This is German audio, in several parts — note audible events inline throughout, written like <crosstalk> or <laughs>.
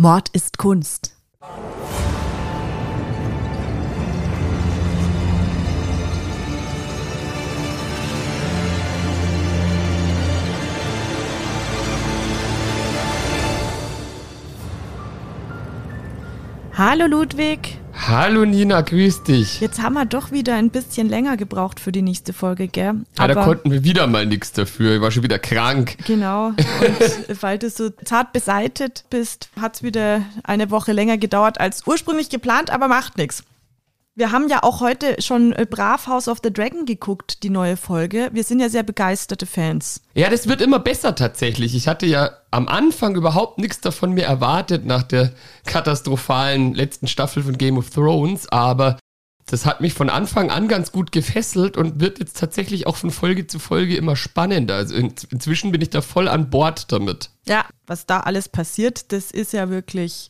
Mord ist Kunst. Hallo Ludwig. Hallo Nina, grüß dich. Jetzt haben wir doch wieder ein bisschen länger gebraucht für die nächste Folge, gell? Ja, da konnten wir wieder mal nichts dafür. Ich war schon wieder krank. Genau. <laughs> Und weil du so zart beseitet bist, hat es wieder eine Woche länger gedauert als ursprünglich geplant, aber macht nichts. Wir haben ja auch heute schon äh, brav House of the Dragon geguckt, die neue Folge. Wir sind ja sehr begeisterte Fans. Ja, das wird immer besser tatsächlich. Ich hatte ja am Anfang überhaupt nichts davon mir erwartet nach der katastrophalen letzten Staffel von Game of Thrones, aber das hat mich von Anfang an ganz gut gefesselt und wird jetzt tatsächlich auch von Folge zu Folge immer spannender. Also in, inzwischen bin ich da voll an Bord damit. Ja, was da alles passiert, das ist ja wirklich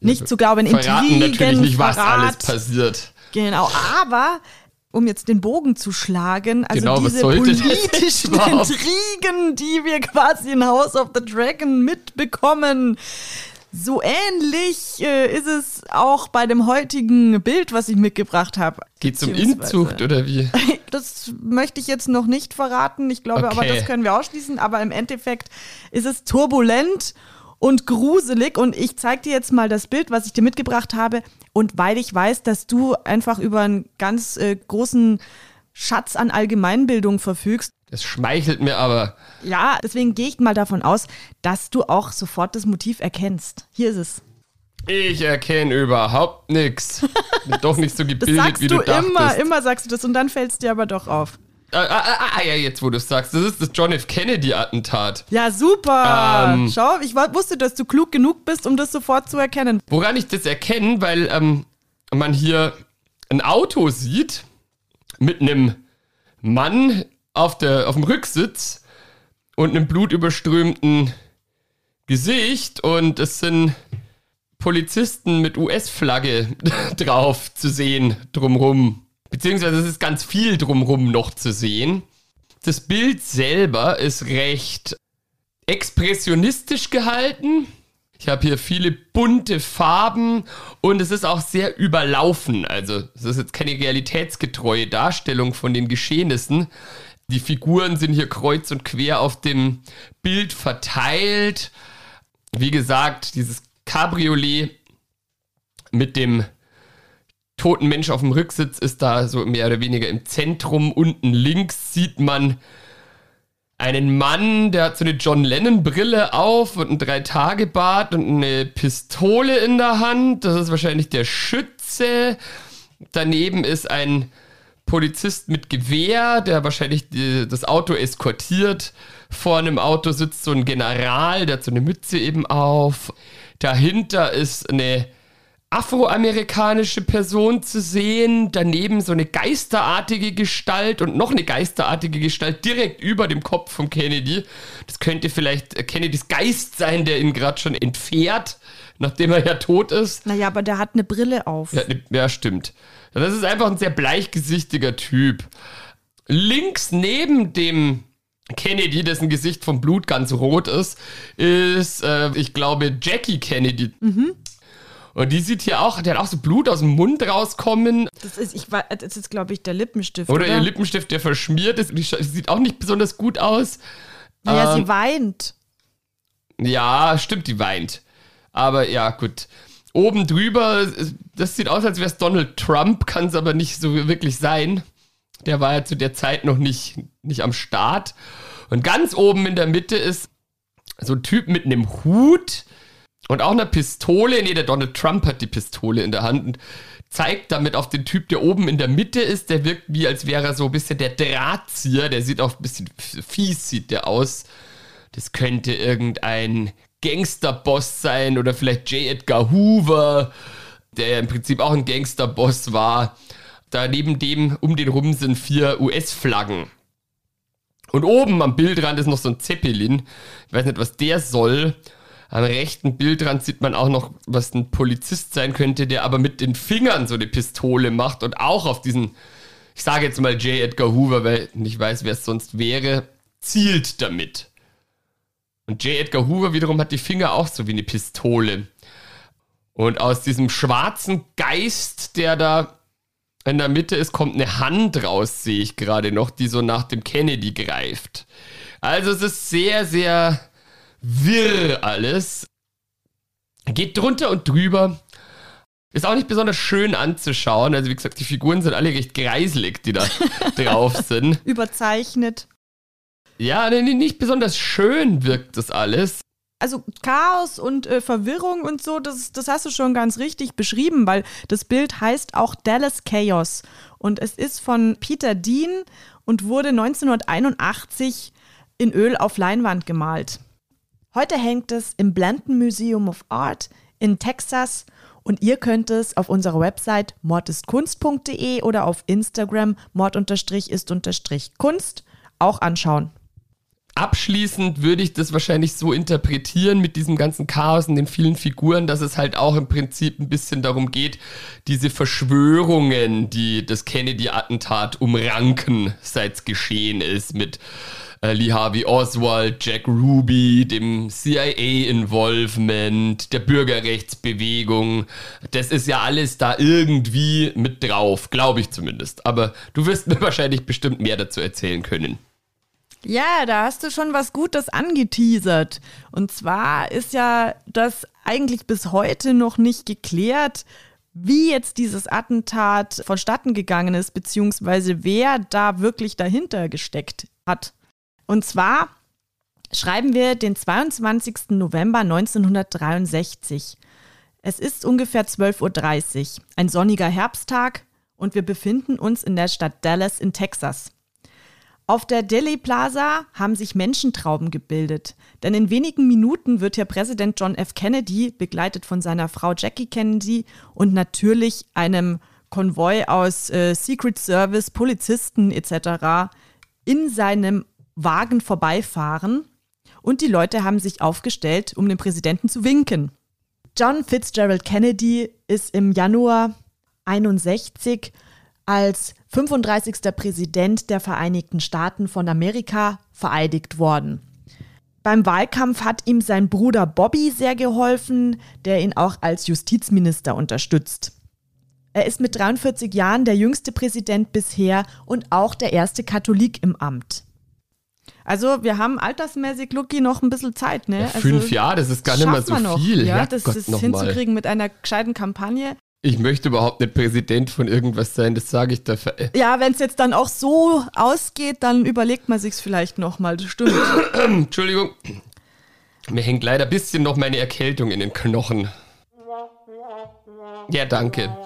nicht zu glauben. Verraten Intrigen, natürlich nicht, was alles passiert. Genau, aber um jetzt den Bogen zu schlagen, also genau, diese politischen Intrigen, die wir quasi in House of the Dragon mitbekommen, so ähnlich äh, ist es auch bei dem heutigen Bild, was ich mitgebracht habe. Geht zum Inzucht oder wie? <laughs> Das möchte ich jetzt noch nicht verraten. Ich glaube okay. aber, das können wir ausschließen. Aber im Endeffekt ist es turbulent und gruselig. Und ich zeige dir jetzt mal das Bild, was ich dir mitgebracht habe. Und weil ich weiß, dass du einfach über einen ganz äh, großen Schatz an Allgemeinbildung verfügst. Das schmeichelt mir aber. Ja, deswegen gehe ich mal davon aus, dass du auch sofort das Motiv erkennst. Hier ist es. Ich erkenne überhaupt nichts. <laughs> Doch nicht so gebildet, wie du, du dachtest. Immer, immer sagst du das und dann fällt es dir aber doch auf. Ah, ah, ah, ah, ja, jetzt wo du es sagst, das ist das John F. Kennedy-Attentat. Ja, super. Ähm, Schau, ich wusste, dass du klug genug bist, um das sofort zu erkennen. Woran ich das erkenne, weil ähm, man hier ein Auto sieht mit einem Mann auf, der, auf dem Rücksitz und einem blutüberströmten Gesicht und es sind Polizisten mit US-Flagge <laughs> drauf zu sehen drumrum. Beziehungsweise es ist ganz viel drumrum noch zu sehen. Das Bild selber ist recht expressionistisch gehalten. Ich habe hier viele bunte Farben und es ist auch sehr überlaufen. Also es ist jetzt keine realitätsgetreue Darstellung von den Geschehnissen. Die Figuren sind hier kreuz und quer auf dem Bild verteilt. Wie gesagt, dieses Cabriolet mit dem toten Mensch auf dem Rücksitz ist da so mehr oder weniger im Zentrum. Unten links sieht man einen Mann, der hat so eine John Lennon-Brille auf und ein Drei-Tage-Bart und eine Pistole in der Hand. Das ist wahrscheinlich der Schütze. Daneben ist ein Polizist mit Gewehr, der wahrscheinlich die, das Auto eskortiert. Vor einem Auto sitzt so ein General, der hat so eine Mütze eben auf. Dahinter ist eine afroamerikanische Person zu sehen, daneben so eine geisterartige Gestalt und noch eine geisterartige Gestalt direkt über dem Kopf von Kennedy. Das könnte vielleicht Kennedys Geist sein, der ihn gerade schon entfährt, nachdem er ja tot ist. Naja, aber der hat eine Brille auf. Ja, ne, ja stimmt. Das ist einfach ein sehr bleichgesichtiger Typ. Links neben dem Kennedy, dessen Gesicht vom Blut ganz rot ist, ist, äh, ich glaube, Jackie Kennedy. Mhm. Und die sieht hier auch, der hat auch so Blut aus dem Mund rauskommen. Das ist, ich, das ist glaube ich, der Lippenstift. Oder, oder, ihr Lippenstift, der verschmiert ist. Die sieht auch nicht besonders gut aus. Naja, ähm, sie weint. Ja, stimmt, die weint. Aber ja, gut. Oben drüber, das sieht aus, als wäre es Donald Trump, kann es aber nicht so wirklich sein. Der war ja zu der Zeit noch nicht, nicht am Start. Und ganz oben in der Mitte ist so ein Typ mit einem Hut und auch eine Pistole. Nee, der Donald Trump hat die Pistole in der Hand und zeigt damit auf den Typ, der oben in der Mitte ist. Der wirkt wie, als wäre er so ein bisschen der Drahtzieher. Der sieht auch ein bisschen fies, sieht der aus. Das könnte irgendein Gangsterboss sein oder vielleicht J. Edgar Hoover, der im Prinzip auch ein Gangsterboss war. Da neben dem, um den rum sind vier US-Flaggen. Und oben am Bildrand ist noch so ein Zeppelin. Ich weiß nicht, was der soll. Am rechten Bildrand sieht man auch noch, was ein Polizist sein könnte, der aber mit den Fingern so eine Pistole macht und auch auf diesen, ich sage jetzt mal J. Edgar Hoover, weil ich weiß, wer es sonst wäre, zielt damit. Und J. Edgar Hoover wiederum hat die Finger auch so wie eine Pistole. Und aus diesem schwarzen Geist, der da in der Mitte ist, kommt eine Hand raus, sehe ich gerade noch, die so nach dem Kennedy greift. Also es ist sehr, sehr wirr alles. Geht drunter und drüber. Ist auch nicht besonders schön anzuschauen. Also wie gesagt, die Figuren sind alle recht greiselig, die da <laughs> drauf sind. Überzeichnet. Ja, nicht besonders schön wirkt das alles also Chaos und äh, Verwirrung und so, das, das hast du schon ganz richtig beschrieben, weil das Bild heißt auch Dallas Chaos. Und es ist von Peter Dean und wurde 1981 in Öl auf Leinwand gemalt. Heute hängt es im Blanton Museum of Art in Texas und ihr könnt es auf unserer Website mordistkunst.de oder auf Instagram mord-ist-kunst auch anschauen. Abschließend würde ich das wahrscheinlich so interpretieren mit diesem ganzen Chaos und den vielen Figuren, dass es halt auch im Prinzip ein bisschen darum geht, diese Verschwörungen, die das Kennedy-Attentat umranken, seit es geschehen ist, mit äh, Lee Harvey Oswald, Jack Ruby, dem CIA-Involvement, der Bürgerrechtsbewegung. Das ist ja alles da irgendwie mit drauf, glaube ich zumindest. Aber du wirst <laughs> mir wahrscheinlich bestimmt mehr dazu erzählen können. Ja, da hast du schon was Gutes angeteasert. Und zwar ist ja das eigentlich bis heute noch nicht geklärt, wie jetzt dieses Attentat vonstatten gegangen ist, beziehungsweise wer da wirklich dahinter gesteckt hat. Und zwar schreiben wir den 22. November 1963. Es ist ungefähr 12.30 Uhr, ein sonniger Herbsttag und wir befinden uns in der Stadt Dallas in Texas. Auf der Delhi Plaza haben sich Menschentrauben gebildet, denn in wenigen Minuten wird hier Präsident John F. Kennedy, begleitet von seiner Frau Jackie Kennedy und natürlich einem Konvoi aus äh, Secret Service, Polizisten etc. in seinem Wagen vorbeifahren und die Leute haben sich aufgestellt, um dem Präsidenten zu winken. John Fitzgerald Kennedy ist im Januar 61 als 35. Präsident der Vereinigten Staaten von Amerika vereidigt worden. Beim Wahlkampf hat ihm sein Bruder Bobby sehr geholfen, der ihn auch als Justizminister unterstützt. Er ist mit 43 Jahren der jüngste Präsident bisher und auch der erste Katholik im Amt. Also wir haben altersmäßig, Lucky, noch ein bisschen Zeit. Ne? Ja, also, fünf Jahre, das ist gar nicht mehr so viel. Ja, das Gott, ist hinzukriegen mit einer gescheiten Kampagne. Ich möchte überhaupt nicht Präsident von irgendwas sein, das sage ich dafür. Ja, wenn es jetzt dann auch so ausgeht, dann überlegt man sich's vielleicht nochmal, das stimmt. <clears throat> Entschuldigung. Mir hängt leider ein bisschen noch meine Erkältung in den Knochen. Ja, danke.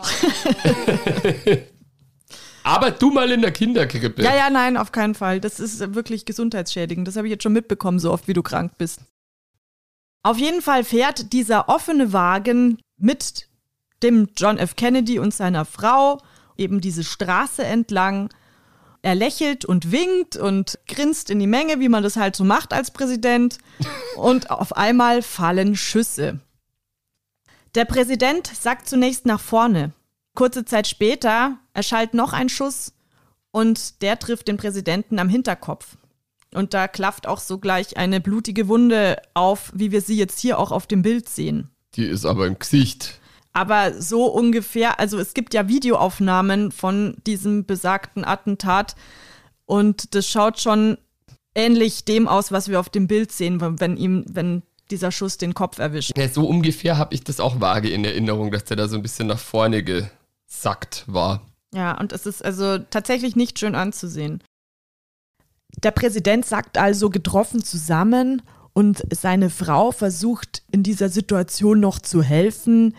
<laughs> Aber du mal in der Kinderkrippe. Ja, ja, nein, auf keinen Fall. Das ist wirklich gesundheitsschädigend. Das habe ich jetzt schon mitbekommen, so oft wie du krank bist. Auf jeden Fall fährt dieser offene Wagen mit dem John F. Kennedy und seiner Frau eben diese Straße entlang. Er lächelt und winkt und grinst in die Menge, wie man das halt so macht als Präsident. Und auf einmal fallen Schüsse. Der Präsident sagt zunächst nach vorne. Kurze Zeit später erschallt noch ein Schuss und der trifft den Präsidenten am Hinterkopf. Und da klafft auch sogleich eine blutige Wunde auf, wie wir sie jetzt hier auch auf dem Bild sehen. Die ist aber im Gesicht. Aber so ungefähr, also es gibt ja Videoaufnahmen von diesem besagten Attentat und das schaut schon ähnlich dem aus, was wir auf dem Bild sehen, wenn ihm, wenn dieser Schuss den Kopf erwischt. Ja, so ungefähr habe ich das auch vage in Erinnerung, dass der da so ein bisschen nach vorne gesackt war. Ja, und es ist also tatsächlich nicht schön anzusehen. Der Präsident sagt also getroffen zusammen und seine Frau versucht in dieser Situation noch zu helfen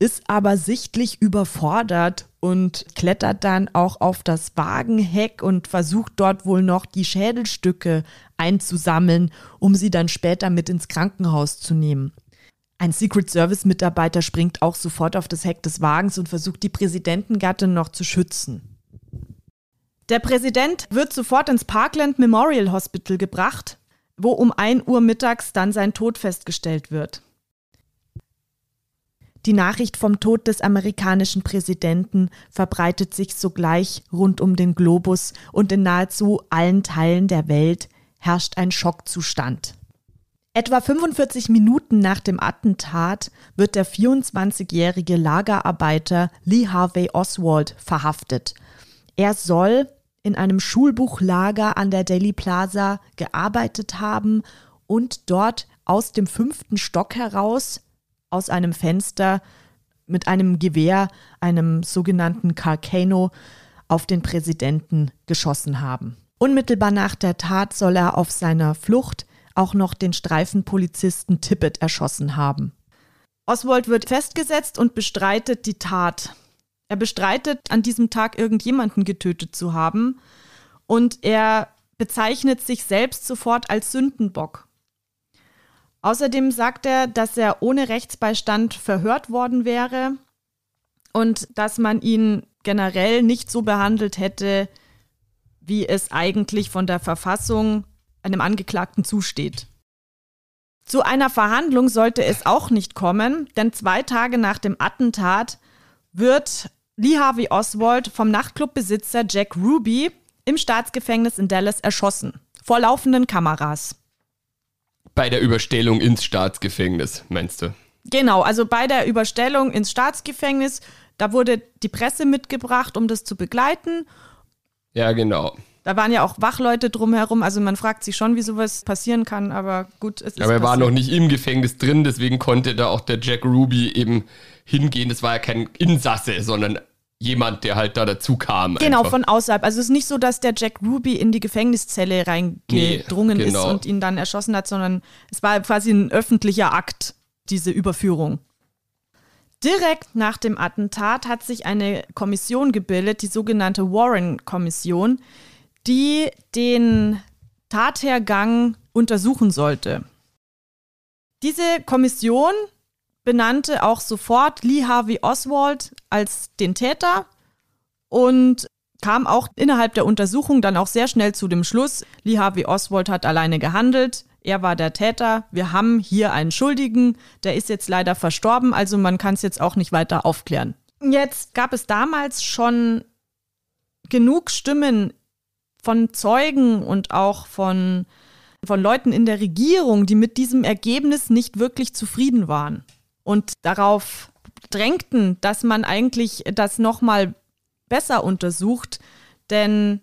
ist aber sichtlich überfordert und klettert dann auch auf das Wagenheck und versucht dort wohl noch die Schädelstücke einzusammeln, um sie dann später mit ins Krankenhaus zu nehmen. Ein Secret Service Mitarbeiter springt auch sofort auf das Heck des Wagens und versucht die Präsidentengattin noch zu schützen. Der Präsident wird sofort ins Parkland Memorial Hospital gebracht, wo um 1 Uhr mittags dann sein Tod festgestellt wird. Die Nachricht vom Tod des amerikanischen Präsidenten verbreitet sich sogleich rund um den Globus und in nahezu allen Teilen der Welt herrscht ein Schockzustand. Etwa 45 Minuten nach dem Attentat wird der 24-jährige Lagerarbeiter Lee Harvey Oswald verhaftet. Er soll in einem Schulbuchlager an der Daily Plaza gearbeitet haben und dort aus dem fünften Stock heraus, aus einem Fenster mit einem Gewehr, einem sogenannten Carcano, auf den Präsidenten geschossen haben. Unmittelbar nach der Tat soll er auf seiner Flucht auch noch den Streifenpolizisten Tippett erschossen haben. Oswald wird festgesetzt und bestreitet die Tat. Er bestreitet, an diesem Tag irgendjemanden getötet zu haben und er bezeichnet sich selbst sofort als Sündenbock. Außerdem sagt er, dass er ohne Rechtsbeistand verhört worden wäre und dass man ihn generell nicht so behandelt hätte, wie es eigentlich von der Verfassung einem Angeklagten zusteht. Zu einer Verhandlung sollte es auch nicht kommen, denn zwei Tage nach dem Attentat wird Lee Harvey Oswald vom Nachtclubbesitzer Jack Ruby im Staatsgefängnis in Dallas erschossen, vor laufenden Kameras. Bei der Überstellung ins Staatsgefängnis, meinst du? Genau, also bei der Überstellung ins Staatsgefängnis, da wurde die Presse mitgebracht, um das zu begleiten. Ja, genau. Da waren ja auch Wachleute drumherum, also man fragt sich schon, wie sowas passieren kann, aber gut, es ist. Aber er war noch nicht im Gefängnis drin, deswegen konnte da auch der Jack Ruby eben hingehen. Das war ja kein Insasse, sondern jemand, der halt da dazu kam. Genau, einfach. von außerhalb. Also es ist nicht so, dass der Jack Ruby in die Gefängniszelle reingedrungen nee, genau. ist und ihn dann erschossen hat, sondern es war quasi ein öffentlicher Akt, diese Überführung. Direkt nach dem Attentat hat sich eine Kommission gebildet, die sogenannte Warren-Kommission, die den Tathergang untersuchen sollte. Diese Kommission benannte auch sofort Lee Harvey Oswald als den Täter und kam auch innerhalb der Untersuchung dann auch sehr schnell zu dem Schluss, Lee Harvey Oswald hat alleine gehandelt, er war der Täter, wir haben hier einen Schuldigen, der ist jetzt leider verstorben, also man kann es jetzt auch nicht weiter aufklären. Jetzt gab es damals schon genug Stimmen von Zeugen und auch von, von Leuten in der Regierung, die mit diesem Ergebnis nicht wirklich zufrieden waren und darauf drängten, dass man eigentlich das nochmal besser untersucht, denn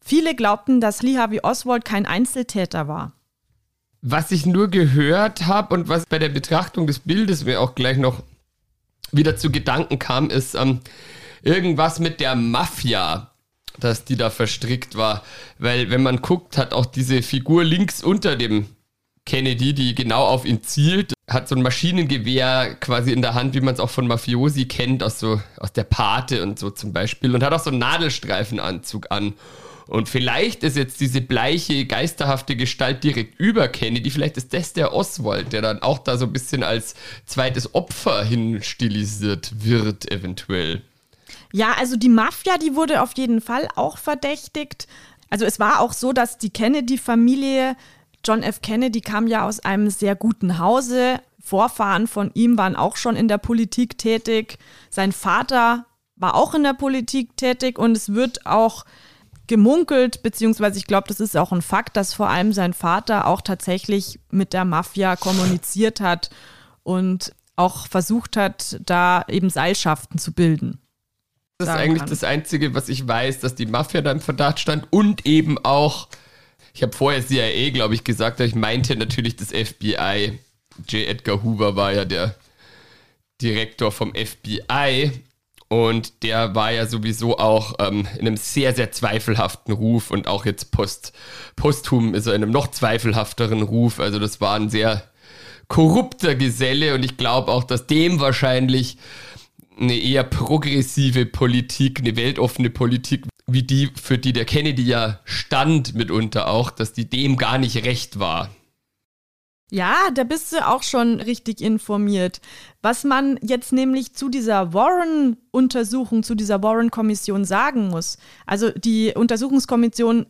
viele glaubten, dass Lee Harvey Oswald kein Einzeltäter war. Was ich nur gehört habe und was bei der Betrachtung des Bildes mir auch gleich noch wieder zu Gedanken kam, ist ähm, irgendwas mit der Mafia dass die da verstrickt war. Weil, wenn man guckt, hat auch diese Figur links unter dem Kennedy, die genau auf ihn zielt, hat so ein Maschinengewehr quasi in der Hand, wie man es auch von Mafiosi kennt, aus so aus der Pate und so zum Beispiel, und hat auch so einen Nadelstreifenanzug an. Und vielleicht ist jetzt diese bleiche, geisterhafte Gestalt direkt über Kennedy, vielleicht ist das der Oswald, der dann auch da so ein bisschen als zweites Opfer hinstilisiert wird, eventuell. Ja, also die Mafia, die wurde auf jeden Fall auch verdächtigt. Also es war auch so, dass die Kennedy-Familie, John F. Kennedy kam ja aus einem sehr guten Hause. Vorfahren von ihm waren auch schon in der Politik tätig. Sein Vater war auch in der Politik tätig und es wird auch gemunkelt, beziehungsweise ich glaube, das ist auch ein Fakt, dass vor allem sein Vater auch tatsächlich mit der Mafia kommuniziert hat und auch versucht hat, da eben Seilschaften zu bilden. Das ist eigentlich kann. das Einzige, was ich weiß, dass die Mafia da im Verdacht stand und eben auch, ich habe vorher CIA, glaube ich, gesagt, aber ich meinte natürlich das FBI. J. Edgar Hoover war ja der Direktor vom FBI und der war ja sowieso auch ähm, in einem sehr, sehr zweifelhaften Ruf und auch jetzt post, posthum ist er in einem noch zweifelhafteren Ruf. Also das war ein sehr korrupter Geselle und ich glaube auch, dass dem wahrscheinlich eine eher progressive Politik, eine weltoffene Politik, wie die, für die der Kennedy ja stand mitunter auch, dass die dem gar nicht recht war. Ja, da bist du auch schon richtig informiert. Was man jetzt nämlich zu dieser Warren-Untersuchung, zu dieser Warren-Kommission sagen muss. Also die Untersuchungskommission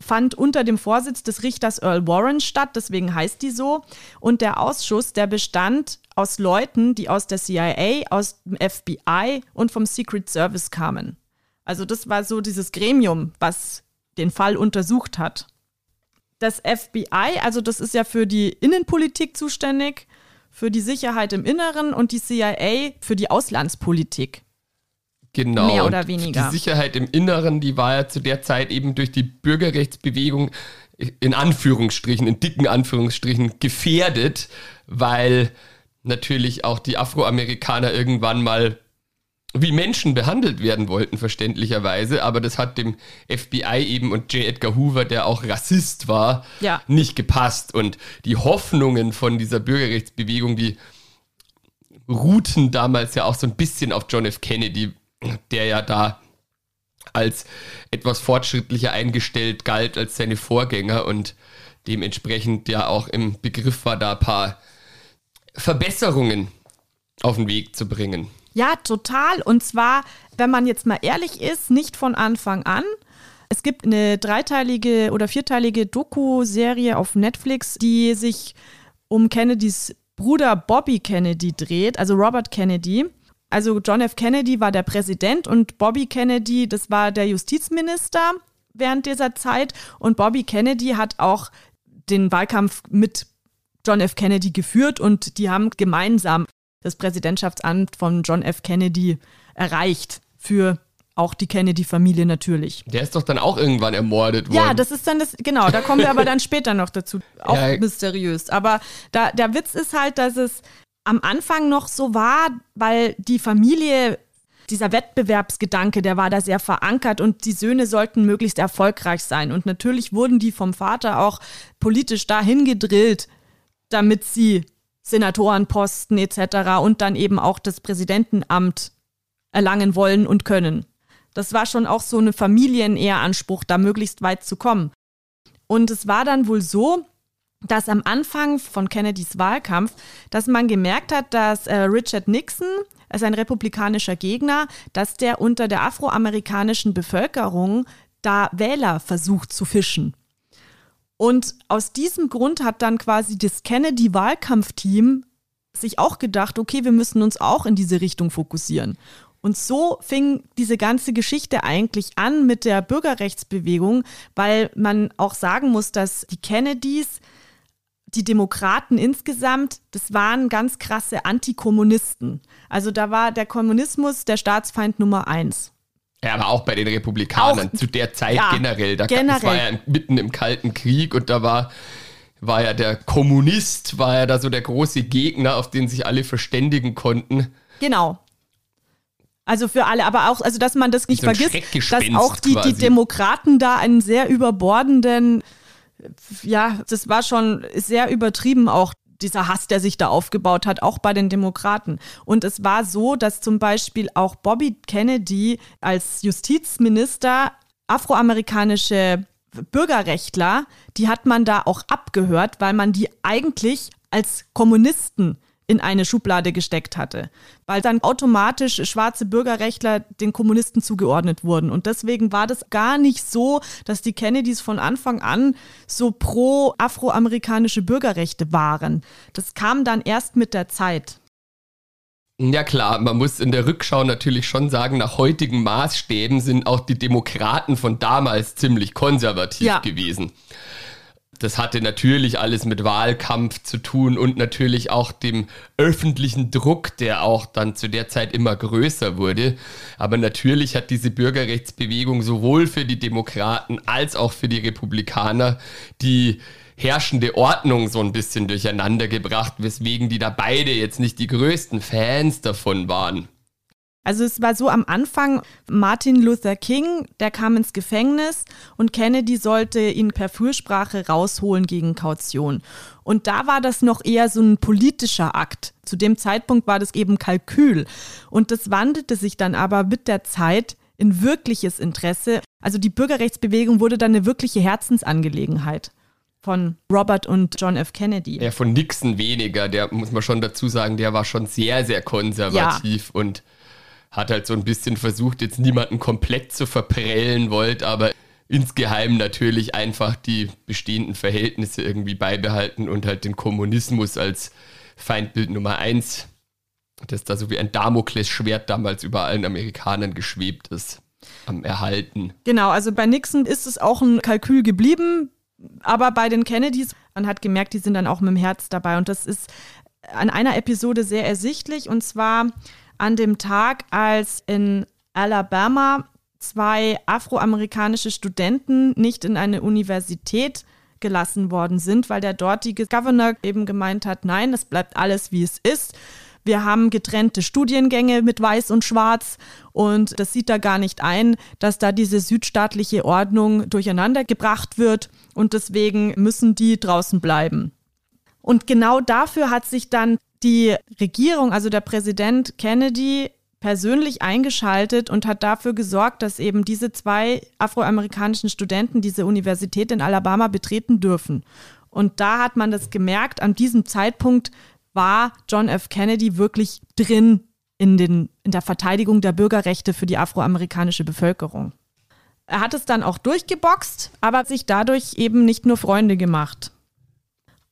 fand unter dem Vorsitz des Richters Earl Warren statt, deswegen heißt die so. Und der Ausschuss, der bestand aus Leuten, die aus der CIA, aus dem FBI und vom Secret Service kamen. Also das war so dieses Gremium, was den Fall untersucht hat. das FBI, also das ist ja für die Innenpolitik zuständig, für die Sicherheit im Inneren und die CIA für die Auslandspolitik. Genau. Mehr oder weniger. Die Sicherheit im Inneren, die war ja zu der Zeit eben durch die Bürgerrechtsbewegung in Anführungsstrichen, in dicken Anführungsstrichen gefährdet, weil natürlich auch die Afroamerikaner irgendwann mal wie Menschen behandelt werden wollten, verständlicherweise. Aber das hat dem FBI eben und J. Edgar Hoover, der auch Rassist war, ja. nicht gepasst. Und die Hoffnungen von dieser Bürgerrechtsbewegung, die ruhten damals ja auch so ein bisschen auf John F. Kennedy, der ja da als etwas fortschrittlicher eingestellt galt als seine Vorgänger und dementsprechend ja auch im Begriff war, da ein paar Verbesserungen auf den Weg zu bringen. Ja, total. Und zwar, wenn man jetzt mal ehrlich ist, nicht von Anfang an. Es gibt eine dreiteilige oder vierteilige Doku-Serie auf Netflix, die sich um Kennedys Bruder Bobby Kennedy dreht, also Robert Kennedy. Also John F. Kennedy war der Präsident und Bobby Kennedy, das war der Justizminister während dieser Zeit. Und Bobby Kennedy hat auch den Wahlkampf mit John F. Kennedy geführt und die haben gemeinsam das Präsidentschaftsamt von John F. Kennedy erreicht für auch die Kennedy-Familie natürlich. Der ist doch dann auch irgendwann ermordet worden. Ja, das ist dann das, genau, da kommen wir aber dann später noch dazu. <laughs> Auch ja. mysteriös. Aber da, der Witz ist halt, dass es am Anfang noch so war, weil die Familie, dieser Wettbewerbsgedanke, der war da sehr verankert und die Söhne sollten möglichst erfolgreich sein. Und natürlich wurden die vom Vater auch politisch dahin gedrillt, damit sie Senatorenposten etc. und dann eben auch das Präsidentenamt erlangen wollen und können. Das war schon auch so eine Familienehranspruch, da möglichst weit zu kommen. Und es war dann wohl so, dass am Anfang von Kennedys Wahlkampf, dass man gemerkt hat, dass äh, Richard Nixon, also ein republikanischer Gegner, dass der unter der afroamerikanischen Bevölkerung da Wähler versucht zu fischen. Und aus diesem Grund hat dann quasi das Kennedy-Wahlkampfteam sich auch gedacht, okay, wir müssen uns auch in diese Richtung fokussieren. Und so fing diese ganze Geschichte eigentlich an mit der Bürgerrechtsbewegung, weil man auch sagen muss, dass die Kennedys, die Demokraten insgesamt, das waren ganz krasse Antikommunisten. Also da war der Kommunismus der Staatsfeind Nummer eins. Ja, aber auch bei den Republikanern auch, zu der Zeit ja, generell. Da, generell. Das war ja mitten im Kalten Krieg und da war, war ja der Kommunist, war ja da so der große Gegner, auf den sich alle verständigen konnten. Genau. Also für alle, aber auch, also dass man das nicht so vergisst, dass auch die, die Demokraten da einen sehr überbordenden, ja, das war schon sehr übertrieben auch dieser Hass, der sich da aufgebaut hat, auch bei den Demokraten. Und es war so, dass zum Beispiel auch Bobby Kennedy als Justizminister afroamerikanische Bürgerrechtler, die hat man da auch abgehört, weil man die eigentlich als Kommunisten in eine Schublade gesteckt hatte, weil dann automatisch schwarze Bürgerrechtler den Kommunisten zugeordnet wurden. Und deswegen war das gar nicht so, dass die Kennedys von Anfang an so pro afroamerikanische Bürgerrechte waren. Das kam dann erst mit der Zeit. Ja klar, man muss in der Rückschau natürlich schon sagen, nach heutigen Maßstäben sind auch die Demokraten von damals ziemlich konservativ ja. gewesen. Das hatte natürlich alles mit Wahlkampf zu tun und natürlich auch dem öffentlichen Druck, der auch dann zu der Zeit immer größer wurde. Aber natürlich hat diese Bürgerrechtsbewegung sowohl für die Demokraten als auch für die Republikaner die herrschende Ordnung so ein bisschen durcheinander gebracht, weswegen die da beide jetzt nicht die größten Fans davon waren. Also es war so am Anfang, Martin Luther King, der kam ins Gefängnis und Kennedy sollte ihn per Fürsprache rausholen gegen Kaution. Und da war das noch eher so ein politischer Akt. Zu dem Zeitpunkt war das eben Kalkül. Und das wandelte sich dann aber mit der Zeit in wirkliches Interesse. Also die Bürgerrechtsbewegung wurde dann eine wirkliche Herzensangelegenheit von Robert und John F. Kennedy. Ja, von Nixon weniger. Der muss man schon dazu sagen, der war schon sehr, sehr konservativ ja. und hat halt so ein bisschen versucht, jetzt niemanden komplett zu verprellen wollt, aber insgeheim natürlich einfach die bestehenden Verhältnisse irgendwie beibehalten und halt den Kommunismus als Feindbild Nummer eins, das da so wie ein Damoklesschwert damals über allen Amerikanern geschwebt ist, am Erhalten. Genau, also bei Nixon ist es auch ein Kalkül geblieben. Aber bei den Kennedys, man hat gemerkt, die sind dann auch mit dem Herz dabei. Und das ist an einer Episode sehr ersichtlich. Und zwar an dem Tag, als in Alabama zwei afroamerikanische Studenten nicht in eine Universität gelassen worden sind, weil der dortige Governor eben gemeint hat, nein, es bleibt alles wie es ist. Wir haben getrennte Studiengänge mit Weiß und Schwarz und das sieht da gar nicht ein, dass da diese südstaatliche Ordnung durcheinander gebracht wird und deswegen müssen die draußen bleiben. Und genau dafür hat sich dann die Regierung, also der Präsident Kennedy, persönlich eingeschaltet und hat dafür gesorgt, dass eben diese zwei afroamerikanischen Studenten diese Universität in Alabama betreten dürfen. Und da hat man das gemerkt, an diesem Zeitpunkt war John F. Kennedy wirklich drin in, den, in der Verteidigung der Bürgerrechte für die afroamerikanische Bevölkerung. Er hat es dann auch durchgeboxt, aber hat sich dadurch eben nicht nur Freunde gemacht.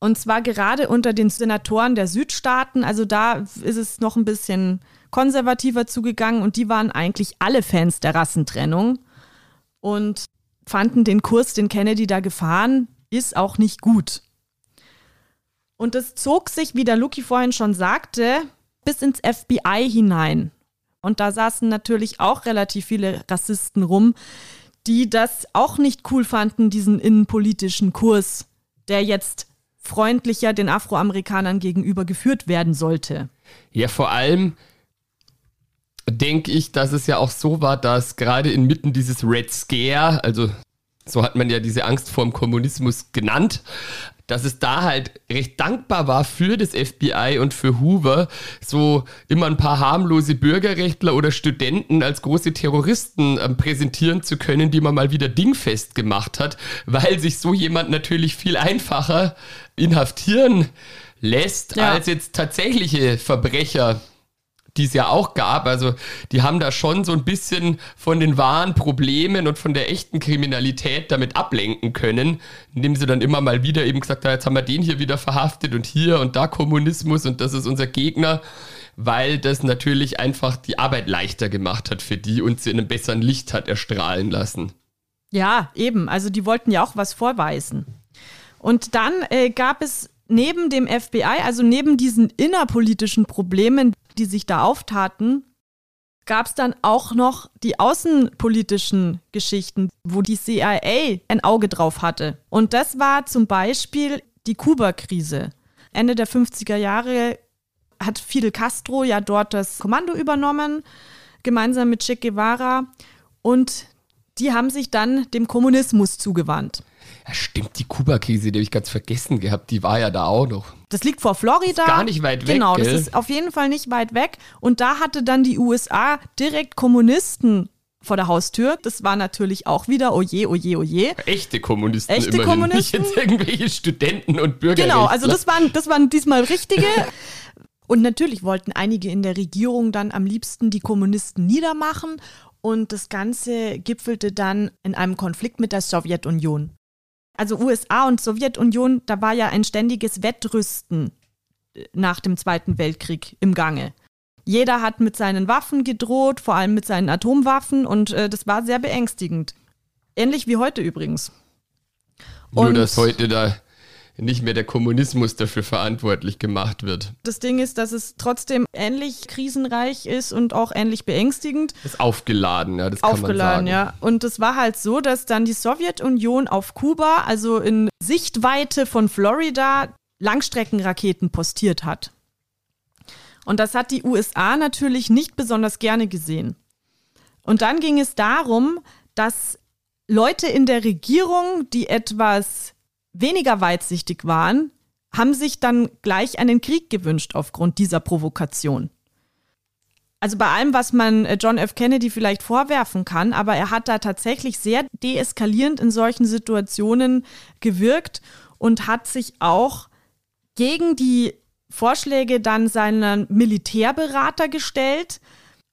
Und zwar gerade unter den Senatoren der Südstaaten, also da ist es noch ein bisschen konservativer zugegangen und die waren eigentlich alle Fans der Rassentrennung und fanden den Kurs, den Kennedy da gefahren, ist auch nicht gut. Und es zog sich, wie der Luki vorhin schon sagte, bis ins FBI hinein. Und da saßen natürlich auch relativ viele Rassisten rum, die das auch nicht cool fanden, diesen innenpolitischen Kurs, der jetzt freundlicher den Afroamerikanern gegenüber geführt werden sollte. Ja, vor allem denke ich, dass es ja auch so war, dass gerade inmitten dieses Red Scare, also so hat man ja diese Angst vor dem Kommunismus genannt, dass es da halt recht dankbar war für das FBI und für Hoover, so immer ein paar harmlose Bürgerrechtler oder Studenten als große Terroristen äh, präsentieren zu können, die man mal wieder dingfest gemacht hat, weil sich so jemand natürlich viel einfacher inhaftieren lässt, ja. als jetzt tatsächliche Verbrecher die es ja auch gab. Also die haben da schon so ein bisschen von den wahren Problemen und von der echten Kriminalität damit ablenken können, indem sie dann immer mal wieder eben gesagt haben, jetzt haben wir den hier wieder verhaftet und hier und da Kommunismus und das ist unser Gegner, weil das natürlich einfach die Arbeit leichter gemacht hat für die und sie in einem besseren Licht hat erstrahlen lassen. Ja, eben. Also die wollten ja auch was vorweisen. Und dann äh, gab es neben dem FBI, also neben diesen innerpolitischen Problemen, die sich da auftaten, gab es dann auch noch die außenpolitischen Geschichten, wo die CIA ein Auge drauf hatte. Und das war zum Beispiel die Kuba-Krise. Ende der 50er Jahre hat Fidel Castro ja dort das Kommando übernommen, gemeinsam mit Che Guevara. Und die haben sich dann dem Kommunismus zugewandt. Ja, stimmt, die Kuba-Krise, die habe ich ganz vergessen gehabt, die war ja da auch noch. Das liegt vor Florida. Gar nicht weit weg. Genau, gell? das ist auf jeden Fall nicht weit weg. Und da hatte dann die USA direkt Kommunisten vor der Haustür. Das war natürlich auch wieder, oje, oje, oje. Echte Kommunisten Echte immerhin, Kommunisten. nicht jetzt irgendwelche Studenten und Bürger. Genau, also das waren, das waren diesmal richtige. <laughs> Und natürlich wollten einige in der Regierung dann am liebsten die Kommunisten niedermachen. Und das Ganze gipfelte dann in einem Konflikt mit der Sowjetunion also USA und Sowjetunion, da war ja ein ständiges Wettrüsten äh, nach dem Zweiten Weltkrieg im Gange. Jeder hat mit seinen Waffen gedroht, vor allem mit seinen Atomwaffen, und äh, das war sehr beängstigend. Ähnlich wie heute übrigens. Nur, und dass heute da nicht mehr der Kommunismus dafür verantwortlich gemacht wird. Das Ding ist, dass es trotzdem ähnlich krisenreich ist und auch ähnlich beängstigend. Das ist aufgeladen, ja, das kann aufgeladen, man sagen. ja. Und es war halt so, dass dann die Sowjetunion auf Kuba, also in Sichtweite von Florida, Langstreckenraketen postiert hat. Und das hat die USA natürlich nicht besonders gerne gesehen. Und dann ging es darum, dass Leute in der Regierung, die etwas weniger weitsichtig waren, haben sich dann gleich einen Krieg gewünscht aufgrund dieser Provokation. Also bei allem, was man äh, John F. Kennedy vielleicht vorwerfen kann, aber er hat da tatsächlich sehr deeskalierend in solchen Situationen gewirkt und hat sich auch gegen die Vorschläge dann seiner Militärberater gestellt,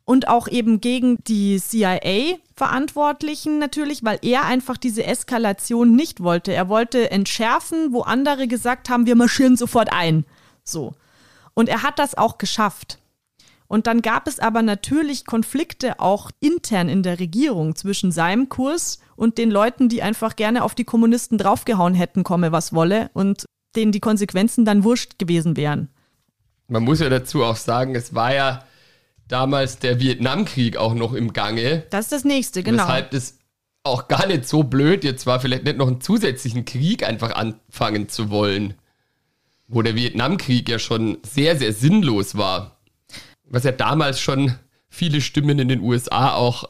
und auch eben gegen die CIA-Verantwortlichen natürlich, weil er einfach diese Eskalation nicht wollte. Er wollte entschärfen, wo andere gesagt haben, wir marschieren sofort ein. So. Und er hat das auch geschafft. Und dann gab es aber natürlich Konflikte auch intern in der Regierung zwischen seinem Kurs und den Leuten, die einfach gerne auf die Kommunisten draufgehauen hätten, komme was wolle, und denen die Konsequenzen dann wurscht gewesen wären. Man muss ja dazu auch sagen, es war ja damals der Vietnamkrieg auch noch im Gange. Das ist das nächste, genau. Weshalb das auch gar nicht so blöd jetzt war, vielleicht nicht noch einen zusätzlichen Krieg einfach anfangen zu wollen. Wo der Vietnamkrieg ja schon sehr, sehr sinnlos war. Was ja damals schon viele Stimmen in den USA auch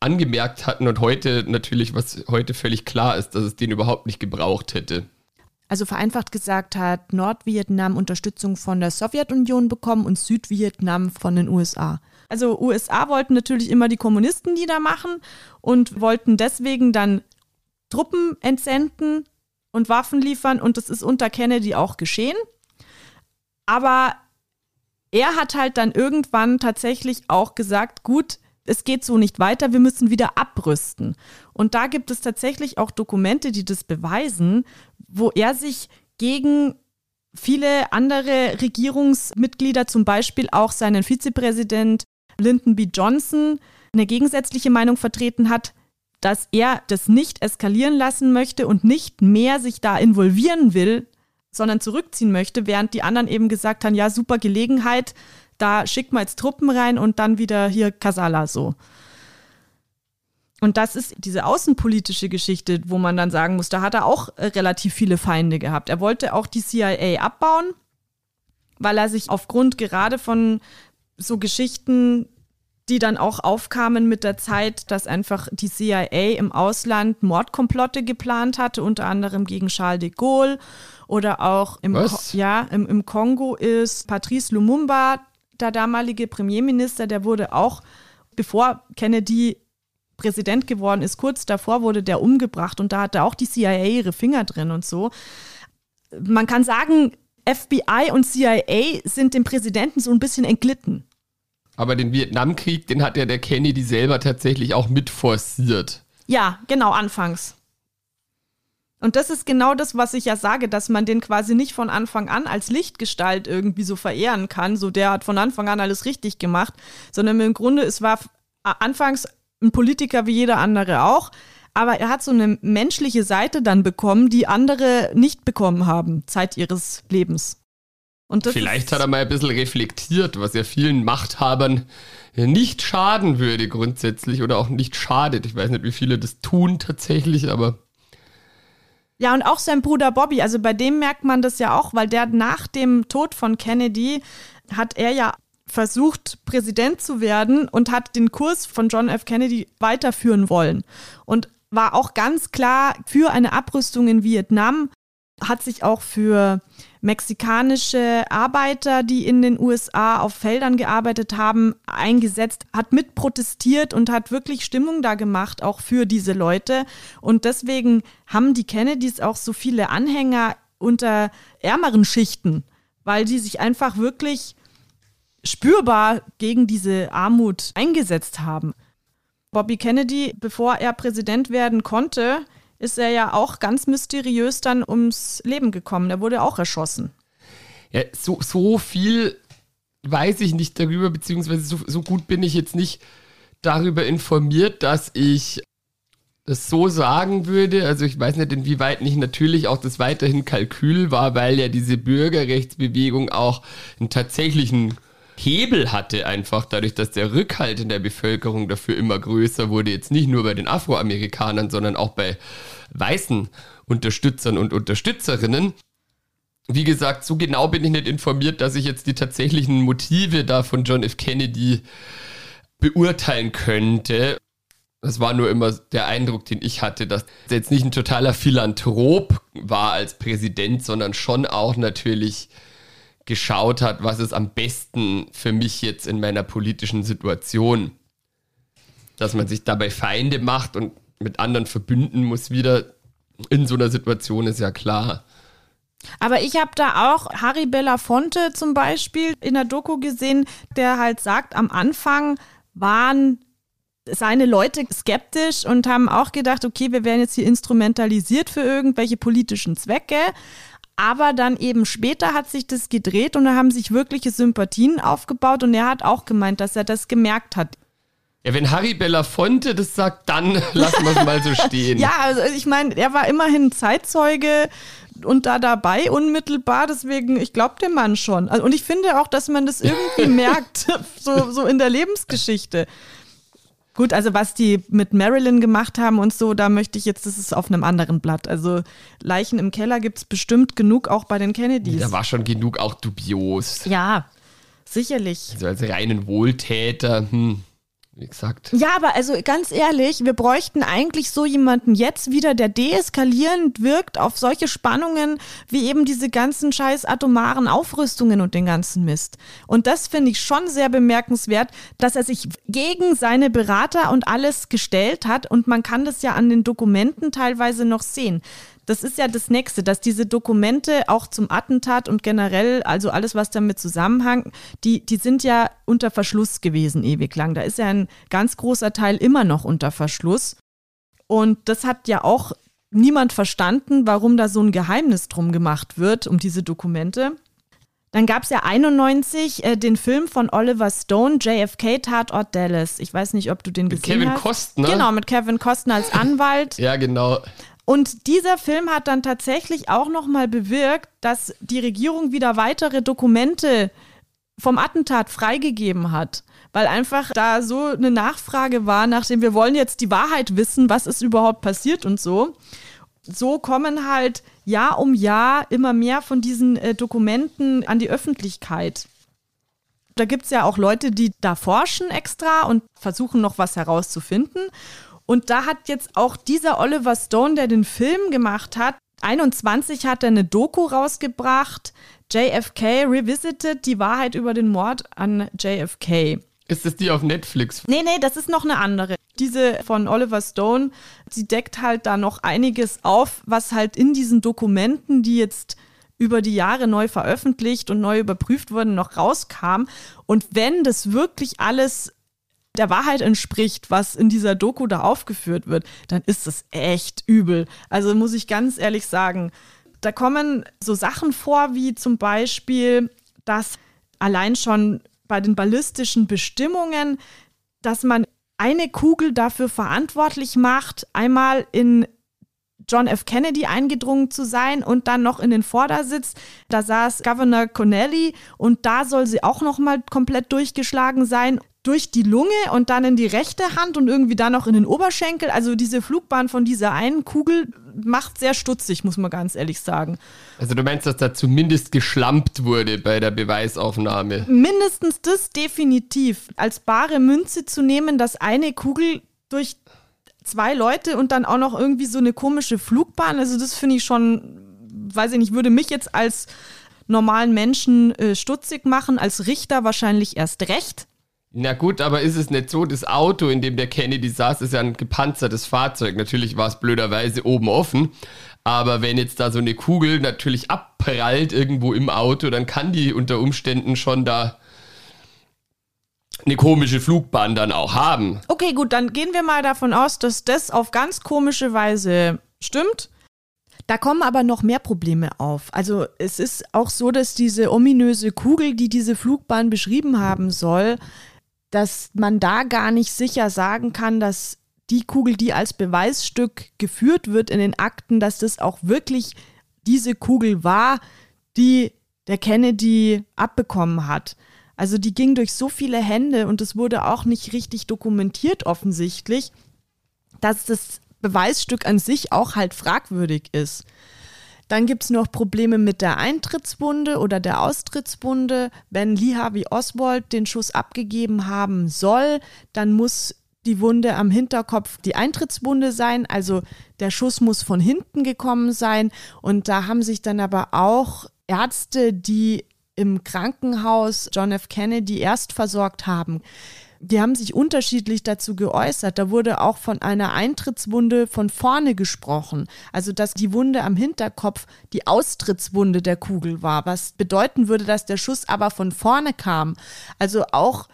angemerkt hatten und heute natürlich, was heute völlig klar ist, dass es den überhaupt nicht gebraucht hätte. Also vereinfacht gesagt hat Nordvietnam Unterstützung von der Sowjetunion bekommen und Südvietnam von den USA. Also USA wollten natürlich immer die Kommunisten niedermachen und wollten deswegen dann Truppen entsenden und Waffen liefern und das ist unter Kennedy auch geschehen. Aber er hat halt dann irgendwann tatsächlich auch gesagt, gut, es geht so nicht weiter, wir müssen wieder abrüsten. Und da gibt es tatsächlich auch Dokumente, die das beweisen, wo er sich gegen viele andere Regierungsmitglieder, zum Beispiel auch seinen Vizepräsident Lyndon B. Johnson, eine gegensätzliche Meinung vertreten hat, dass er das nicht eskalieren lassen möchte und nicht mehr sich da involvieren will, sondern zurückziehen möchte, während die anderen eben gesagt haben, ja, super Gelegenheit, da schickt man jetzt Truppen rein und dann wieder hier Kasala so. Und das ist diese außenpolitische Geschichte, wo man dann sagen muss, da hat er auch äh, relativ viele Feinde gehabt. Er wollte auch die CIA abbauen, weil er sich aufgrund gerade von so Geschichten, die dann auch aufkamen mit der Zeit, dass einfach die CIA im Ausland Mordkomplotte geplant hatte, unter anderem gegen Charles de Gaulle oder auch im, Ko ja, im, im Kongo ist Patrice Lumumba, der damalige Premierminister, der wurde auch, bevor Kennedy Präsident geworden ist, kurz davor wurde der umgebracht und da hatte auch die CIA ihre Finger drin und so. Man kann sagen, FBI und CIA sind dem Präsidenten so ein bisschen entglitten. Aber den Vietnamkrieg, den hat ja der Kennedy selber tatsächlich auch mit forciert. Ja, genau, anfangs. Und das ist genau das, was ich ja sage, dass man den quasi nicht von Anfang an als Lichtgestalt irgendwie so verehren kann, so der hat von Anfang an alles richtig gemacht, sondern im Grunde, es war anfangs ein Politiker wie jeder andere auch, aber er hat so eine menschliche Seite dann bekommen, die andere nicht bekommen haben, Zeit ihres Lebens. Vielleicht hat er mal ein bisschen reflektiert, was ja vielen Machthabern nicht schaden würde grundsätzlich oder auch nicht schadet. Ich weiß nicht, wie viele das tun tatsächlich, aber. Ja, und auch sein Bruder Bobby, also bei dem merkt man das ja auch, weil der nach dem Tod von Kennedy hat er ja versucht, Präsident zu werden und hat den Kurs von John F. Kennedy weiterführen wollen und war auch ganz klar für eine Abrüstung in Vietnam, hat sich auch für mexikanische Arbeiter, die in den USA auf Feldern gearbeitet haben, eingesetzt, hat mit protestiert und hat wirklich Stimmung da gemacht, auch für diese Leute. Und deswegen haben die Kennedys auch so viele Anhänger unter ärmeren Schichten, weil die sich einfach wirklich spürbar gegen diese Armut eingesetzt haben. Bobby Kennedy, bevor er Präsident werden konnte, ist er ja auch ganz mysteriös dann ums Leben gekommen. Er wurde auch erschossen. Ja, so, so viel weiß ich nicht darüber, beziehungsweise so, so gut bin ich jetzt nicht darüber informiert, dass ich das so sagen würde. Also ich weiß nicht, inwieweit nicht natürlich auch das weiterhin Kalkül war, weil ja diese Bürgerrechtsbewegung auch einen tatsächlichen Hebel hatte einfach dadurch, dass der Rückhalt in der Bevölkerung dafür immer größer wurde, jetzt nicht nur bei den Afroamerikanern, sondern auch bei weißen Unterstützern und Unterstützerinnen. Wie gesagt, so genau bin ich nicht informiert, dass ich jetzt die tatsächlichen Motive da von John F. Kennedy beurteilen könnte. Das war nur immer der Eindruck, den ich hatte, dass er jetzt nicht ein totaler Philanthrop war als Präsident, sondern schon auch natürlich geschaut hat, was ist am besten für mich jetzt in meiner politischen Situation. Dass man sich dabei Feinde macht und mit anderen verbünden muss wieder in so einer Situation ist ja klar. Aber ich habe da auch Harry Belafonte zum Beispiel in der Doku gesehen, der halt sagt, am Anfang waren seine Leute skeptisch und haben auch gedacht, okay, wir werden jetzt hier instrumentalisiert für irgendwelche politischen Zwecke. Aber dann eben später hat sich das gedreht und da haben sich wirkliche Sympathien aufgebaut und er hat auch gemeint, dass er das gemerkt hat. Ja, wenn Harry Belafonte das sagt, dann <laughs> lassen wir es mal so stehen. <laughs> ja, also ich meine, er war immerhin Zeitzeuge und da dabei unmittelbar, deswegen, ich glaube dem Mann schon. Also, und ich finde auch, dass man das irgendwie <laughs> merkt, so, so in der Lebensgeschichte. Gut, also was die mit Marilyn gemacht haben und so, da möchte ich jetzt, das ist auf einem anderen Blatt. Also Leichen im Keller gibt es bestimmt genug, auch bei den Kennedys. Da war schon genug auch dubios. Ja, sicherlich. Also als reinen Wohltäter, hm wie gesagt. Ja, aber also ganz ehrlich, wir bräuchten eigentlich so jemanden jetzt wieder, der deeskalierend wirkt auf solche Spannungen wie eben diese ganzen scheiß atomaren Aufrüstungen und den ganzen Mist. Und das finde ich schon sehr bemerkenswert, dass er sich gegen seine Berater und alles gestellt hat und man kann das ja an den Dokumenten teilweise noch sehen. Das ist ja das Nächste, dass diese Dokumente auch zum Attentat und generell, also alles, was damit zusammenhängt, die, die sind ja unter Verschluss gewesen ewig lang. Da ist ja ein ganz großer Teil immer noch unter Verschluss. Und das hat ja auch niemand verstanden, warum da so ein Geheimnis drum gemacht wird, um diese Dokumente. Dann gab es ja 91 äh, den Film von Oliver Stone, JFK Tatort Dallas. Ich weiß nicht, ob du den mit gesehen Kevin hast. Kevin Costner? Genau, mit Kevin Costner als Anwalt. <laughs> ja, genau. Und dieser Film hat dann tatsächlich auch nochmal bewirkt, dass die Regierung wieder weitere Dokumente vom Attentat freigegeben hat. Weil einfach da so eine Nachfrage war, nachdem wir wollen jetzt die Wahrheit wissen, was ist überhaupt passiert und so. So kommen halt Jahr um Jahr immer mehr von diesen äh, Dokumenten an die Öffentlichkeit. Da gibt es ja auch Leute, die da forschen extra und versuchen noch was herauszufinden. Und da hat jetzt auch dieser Oliver Stone, der den Film gemacht hat, 21 hat er eine Doku rausgebracht, JFK Revisited, die Wahrheit über den Mord an JFK. Ist das die auf Netflix? Nee, nee, das ist noch eine andere. Diese von Oliver Stone, sie deckt halt da noch einiges auf, was halt in diesen Dokumenten, die jetzt über die Jahre neu veröffentlicht und neu überprüft wurden, noch rauskam. Und wenn das wirklich alles der Wahrheit entspricht, was in dieser Doku da aufgeführt wird, dann ist das echt übel. Also muss ich ganz ehrlich sagen, da kommen so Sachen vor, wie zum Beispiel, dass allein schon bei den ballistischen Bestimmungen, dass man eine Kugel dafür verantwortlich macht, einmal in John F. Kennedy eingedrungen zu sein und dann noch in den Vordersitz. Da saß Governor Connelly und da soll sie auch noch mal komplett durchgeschlagen sein durch die Lunge und dann in die rechte Hand und irgendwie dann noch in den Oberschenkel. Also diese Flugbahn von dieser einen Kugel macht sehr stutzig, muss man ganz ehrlich sagen. Also du meinst, dass da zumindest geschlampt wurde bei der Beweisaufnahme? Mindestens das definitiv. Als bare Münze zu nehmen, dass eine Kugel durch zwei Leute und dann auch noch irgendwie so eine komische Flugbahn, also das finde ich schon, weiß ich nicht, würde mich jetzt als normalen Menschen äh, stutzig machen, als Richter wahrscheinlich erst recht. Na gut, aber ist es nicht so, das Auto, in dem der Kennedy saß, ist ja ein gepanzertes Fahrzeug. Natürlich war es blöderweise oben offen. Aber wenn jetzt da so eine Kugel natürlich abprallt irgendwo im Auto, dann kann die unter Umständen schon da eine komische Flugbahn dann auch haben. Okay, gut, dann gehen wir mal davon aus, dass das auf ganz komische Weise stimmt. Da kommen aber noch mehr Probleme auf. Also es ist auch so, dass diese ominöse Kugel, die diese Flugbahn beschrieben haben soll, dass man da gar nicht sicher sagen kann, dass die Kugel, die als Beweisstück geführt wird in den Akten, dass das auch wirklich diese Kugel war, die der Kennedy abbekommen hat. Also die ging durch so viele Hände und es wurde auch nicht richtig dokumentiert offensichtlich, dass das Beweisstück an sich auch halt fragwürdig ist. Dann gibt es noch Probleme mit der Eintrittswunde oder der Austrittswunde. Wenn Lee Harvey Oswald den Schuss abgegeben haben soll, dann muss die Wunde am Hinterkopf die Eintrittswunde sein. Also der Schuss muss von hinten gekommen sein. Und da haben sich dann aber auch Ärzte, die im Krankenhaus John F. Kennedy erst versorgt haben, die haben sich unterschiedlich dazu geäußert. Da wurde auch von einer Eintrittswunde von vorne gesprochen. Also, dass die Wunde am Hinterkopf die Austrittswunde der Kugel war, was bedeuten würde, dass der Schuss aber von vorne kam. Also auch,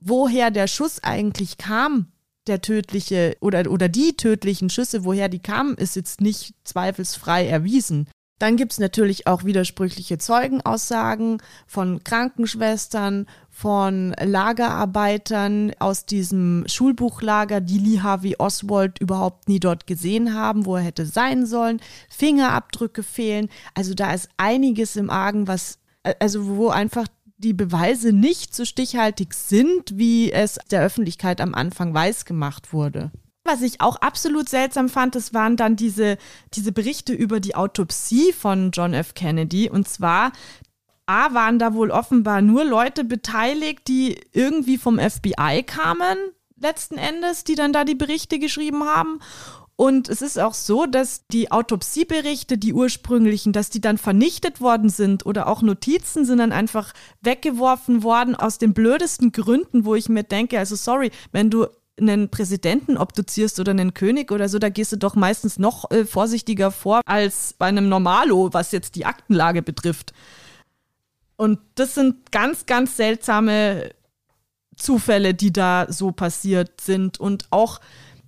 woher der Schuss eigentlich kam, der tödliche oder, oder die tödlichen Schüsse, woher die kamen, ist jetzt nicht zweifelsfrei erwiesen. Dann gibt es natürlich auch widersprüchliche Zeugenaussagen von Krankenschwestern, von Lagerarbeitern aus diesem Schulbuchlager, die Lee Harvey Oswald überhaupt nie dort gesehen haben, wo er hätte sein sollen. Fingerabdrücke fehlen. Also da ist einiges im Argen, was, also wo einfach die Beweise nicht so stichhaltig sind, wie es der Öffentlichkeit am Anfang weiß gemacht wurde. Was ich auch absolut seltsam fand, das waren dann diese, diese Berichte über die Autopsie von John F. Kennedy. Und zwar, A, waren da wohl offenbar nur Leute beteiligt, die irgendwie vom FBI kamen, letzten Endes, die dann da die Berichte geschrieben haben. Und es ist auch so, dass die Autopsieberichte, die ursprünglichen, dass die dann vernichtet worden sind oder auch Notizen sind dann einfach weggeworfen worden aus den blödesten Gründen, wo ich mir denke, also sorry, wenn du einen Präsidenten obduzierst oder einen König oder so, da gehst du doch meistens noch äh, vorsichtiger vor als bei einem Normalo, was jetzt die Aktenlage betrifft. Und das sind ganz, ganz seltsame Zufälle, die da so passiert sind. Und auch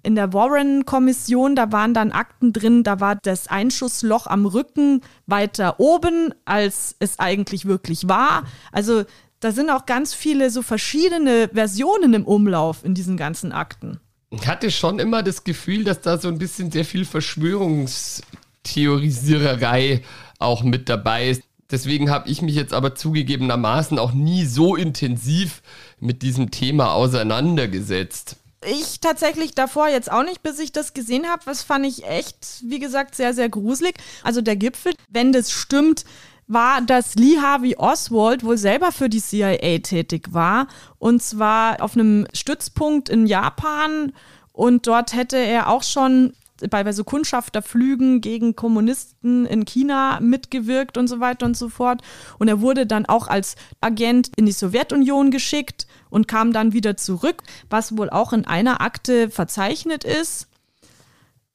in der Warren-Kommission, da waren dann Akten drin, da war das Einschussloch am Rücken weiter oben, als es eigentlich wirklich war. Also da sind auch ganz viele so verschiedene Versionen im Umlauf in diesen ganzen Akten. Ich hatte schon immer das Gefühl, dass da so ein bisschen sehr viel Verschwörungstheorisiererei auch mit dabei ist. Deswegen habe ich mich jetzt aber zugegebenermaßen auch nie so intensiv mit diesem Thema auseinandergesetzt. Ich tatsächlich davor jetzt auch nicht, bis ich das gesehen habe. Was fand ich echt, wie gesagt, sehr, sehr gruselig. Also der Gipfel, wenn das stimmt, war, dass Lee Harvey Oswald wohl selber für die CIA tätig war. Und zwar auf einem Stützpunkt in Japan. Und dort hätte er auch schon bei so Kundschafterflügen gegen Kommunisten in China mitgewirkt und so weiter und so fort. Und er wurde dann auch als Agent in die Sowjetunion geschickt und kam dann wieder zurück, was wohl auch in einer Akte verzeichnet ist.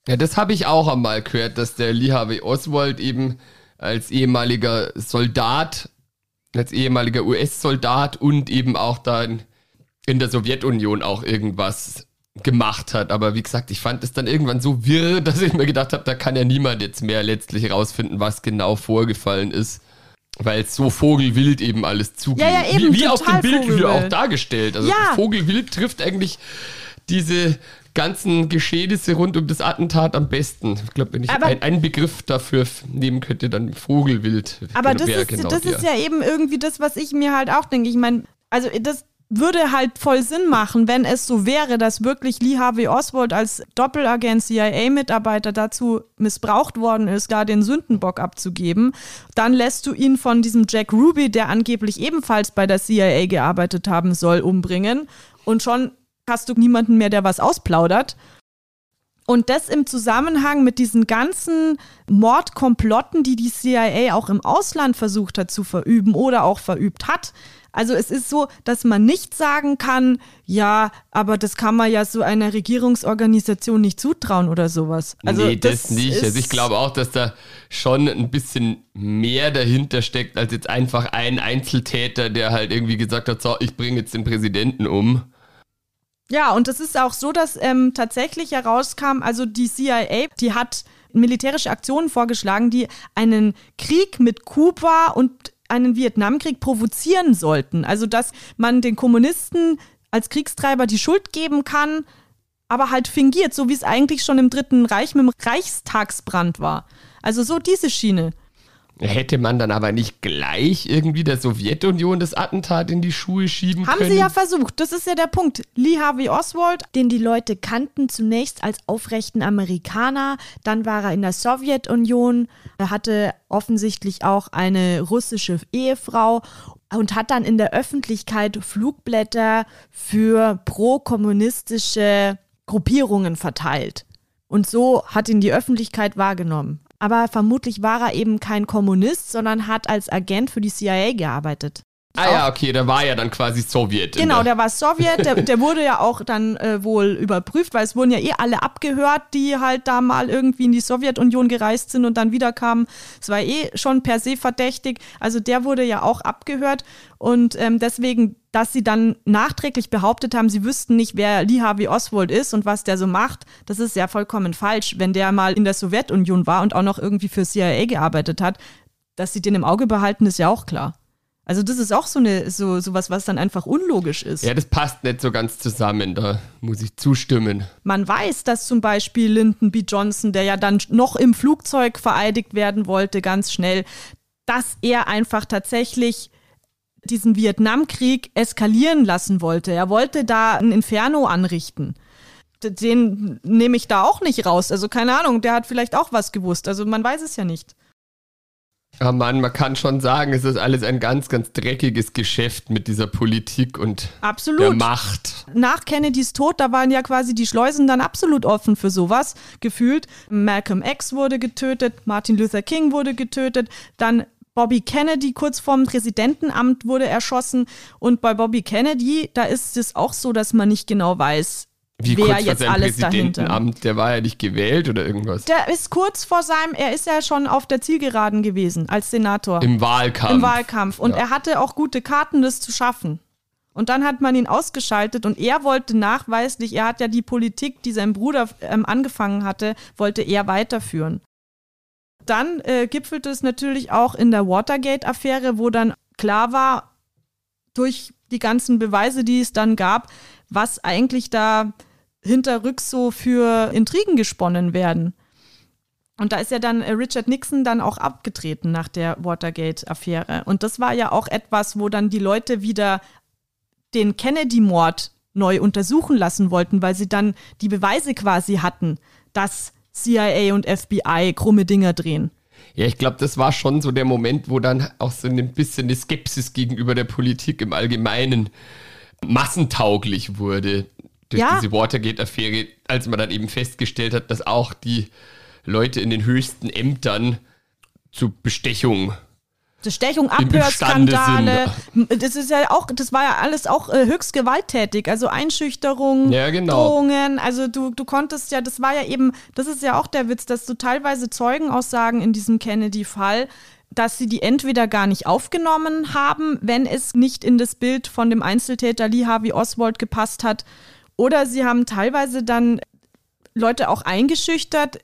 Ja, das habe ich auch einmal gehört, dass der Lee Harvey Oswald eben als ehemaliger Soldat, als ehemaliger US-Soldat und eben auch dann in der Sowjetunion auch irgendwas gemacht hat. Aber wie gesagt, ich fand es dann irgendwann so wirr, <laughs> dass ich mir gedacht habe, da kann ja niemand jetzt mehr letztlich rausfinden, was genau vorgefallen ist. Weil es so vogelwild eben alles zugeht. Ja, ja, eben, wie, wie auf dem Bild hier auch dargestellt. Also ja. Vogelwild trifft eigentlich diese ganzen Geschehnisse rund um das Attentat am besten. Ich glaube, wenn ich aber, ein, einen Begriff dafür nehmen könnte, dann Vogelwild. Aber das, ist, genau das ist ja eben irgendwie das, was ich mir halt auch denke. Ich meine, also das würde halt voll Sinn machen, wenn es so wäre, dass wirklich Lee Harvey Oswald als Doppelagent CIA-Mitarbeiter dazu missbraucht worden ist, da den Sündenbock abzugeben. Dann lässt du ihn von diesem Jack Ruby, der angeblich ebenfalls bei der CIA gearbeitet haben soll, umbringen. Und schon hast du niemanden mehr, der was ausplaudert. Und das im Zusammenhang mit diesen ganzen Mordkomplotten, die die CIA auch im Ausland versucht hat zu verüben oder auch verübt hat. Also es ist so, dass man nicht sagen kann, ja, aber das kann man ja so einer Regierungsorganisation nicht zutrauen oder sowas. Also nee, das, das nicht. Also ich glaube auch, dass da schon ein bisschen mehr dahinter steckt, als jetzt einfach ein Einzeltäter, der halt irgendwie gesagt hat, so, ich bringe jetzt den Präsidenten um. Ja, und es ist auch so, dass ähm, tatsächlich herauskam, also die CIA, die hat militärische Aktionen vorgeschlagen, die einen Krieg mit Kuba und einen Vietnamkrieg provozieren sollten. Also, dass man den Kommunisten als Kriegstreiber die Schuld geben kann, aber halt fingiert, so wie es eigentlich schon im Dritten Reich mit dem Reichstagsbrand war. Also so diese Schiene. Hätte man dann aber nicht gleich irgendwie der Sowjetunion das Attentat in die Schuhe schieben Haben können? Haben sie ja versucht, das ist ja der Punkt. Lee Harvey Oswald, den die Leute kannten zunächst als aufrechten Amerikaner, dann war er in der Sowjetunion, er hatte offensichtlich auch eine russische Ehefrau und hat dann in der Öffentlichkeit Flugblätter für pro-kommunistische Gruppierungen verteilt. Und so hat ihn die Öffentlichkeit wahrgenommen. Aber vermutlich war er eben kein Kommunist, sondern hat als Agent für die CIA gearbeitet. Ah ja, okay, der war ja dann quasi Sowjet. Genau, der, der war Sowjet, der, der, wurde ja auch dann äh, wohl überprüft, weil es wurden ja eh alle abgehört, die halt da mal irgendwie in die Sowjetunion gereist sind und dann wiederkamen. Es war eh schon per se verdächtig. Also der wurde ja auch abgehört und ähm, deswegen, dass sie dann nachträglich behauptet haben, sie wüssten nicht, wer Lee Harvey Oswald ist und was der so macht, das ist ja vollkommen falsch. Wenn der mal in der Sowjetunion war und auch noch irgendwie für CIA gearbeitet hat, dass sie den im Auge behalten, ist ja auch klar. Also das ist auch so eine so sowas, was dann einfach unlogisch ist. Ja, das passt nicht so ganz zusammen. Da muss ich zustimmen. Man weiß, dass zum Beispiel Lyndon B. Johnson, der ja dann noch im Flugzeug vereidigt werden wollte, ganz schnell, dass er einfach tatsächlich diesen Vietnamkrieg eskalieren lassen wollte. Er wollte da ein Inferno anrichten. Den nehme ich da auch nicht raus. Also keine Ahnung, der hat vielleicht auch was gewusst. Also man weiß es ja nicht. Ja, Mann, man kann schon sagen, es ist alles ein ganz, ganz dreckiges Geschäft mit dieser Politik und absolut. der Macht. Nach Kennedys Tod, da waren ja quasi die Schleusen dann absolut offen für sowas, gefühlt. Malcolm X wurde getötet, Martin Luther King wurde getötet, dann Bobby Kennedy kurz vorm Präsidentenamt wurde erschossen. Und bei Bobby Kennedy, da ist es auch so, dass man nicht genau weiß, wie wer kurz jetzt vor seinem alles dahinter. Präsidentenamt, der war ja nicht gewählt oder irgendwas. Der ist kurz vor seinem, er ist ja schon auf der Zielgeraden gewesen als Senator. Im Wahlkampf. Im Wahlkampf. Und ja. er hatte auch gute Karten, das zu schaffen. Und dann hat man ihn ausgeschaltet und er wollte nachweislich, er hat ja die Politik, die sein Bruder ähm, angefangen hatte, wollte er weiterführen. Dann äh, gipfelte es natürlich auch in der Watergate-Affäre, wo dann klar war, durch die ganzen Beweise, die es dann gab, was eigentlich da hinterrücks so für Intrigen gesponnen werden. Und da ist ja dann äh, Richard Nixon dann auch abgetreten nach der Watergate-Affäre. Und das war ja auch etwas, wo dann die Leute wieder den Kennedy-Mord neu untersuchen lassen wollten, weil sie dann die Beweise quasi hatten, dass CIA und FBI krumme Dinger drehen. Ja, ich glaube, das war schon so der Moment, wo dann auch so ein bisschen eine Skepsis gegenüber der Politik im Allgemeinen massentauglich wurde durch ja. diese Watergate-Affäre, als man dann eben festgestellt hat, dass auch die Leute in den höchsten Ämtern zu Bestechung Bestechung, Abhörskandale. Das ist ja auch, das war ja alles auch äh, höchst gewalttätig. Also Einschüchterung, ja, genau. Drohungen. Also du, du konntest ja, das war ja eben, das ist ja auch der Witz, dass du teilweise Zeugenaussagen in diesem Kennedy-Fall dass sie die entweder gar nicht aufgenommen haben, wenn es nicht in das Bild von dem Einzeltäter Lee Harvey Oswald gepasst hat, oder sie haben teilweise dann Leute auch eingeschüchtert,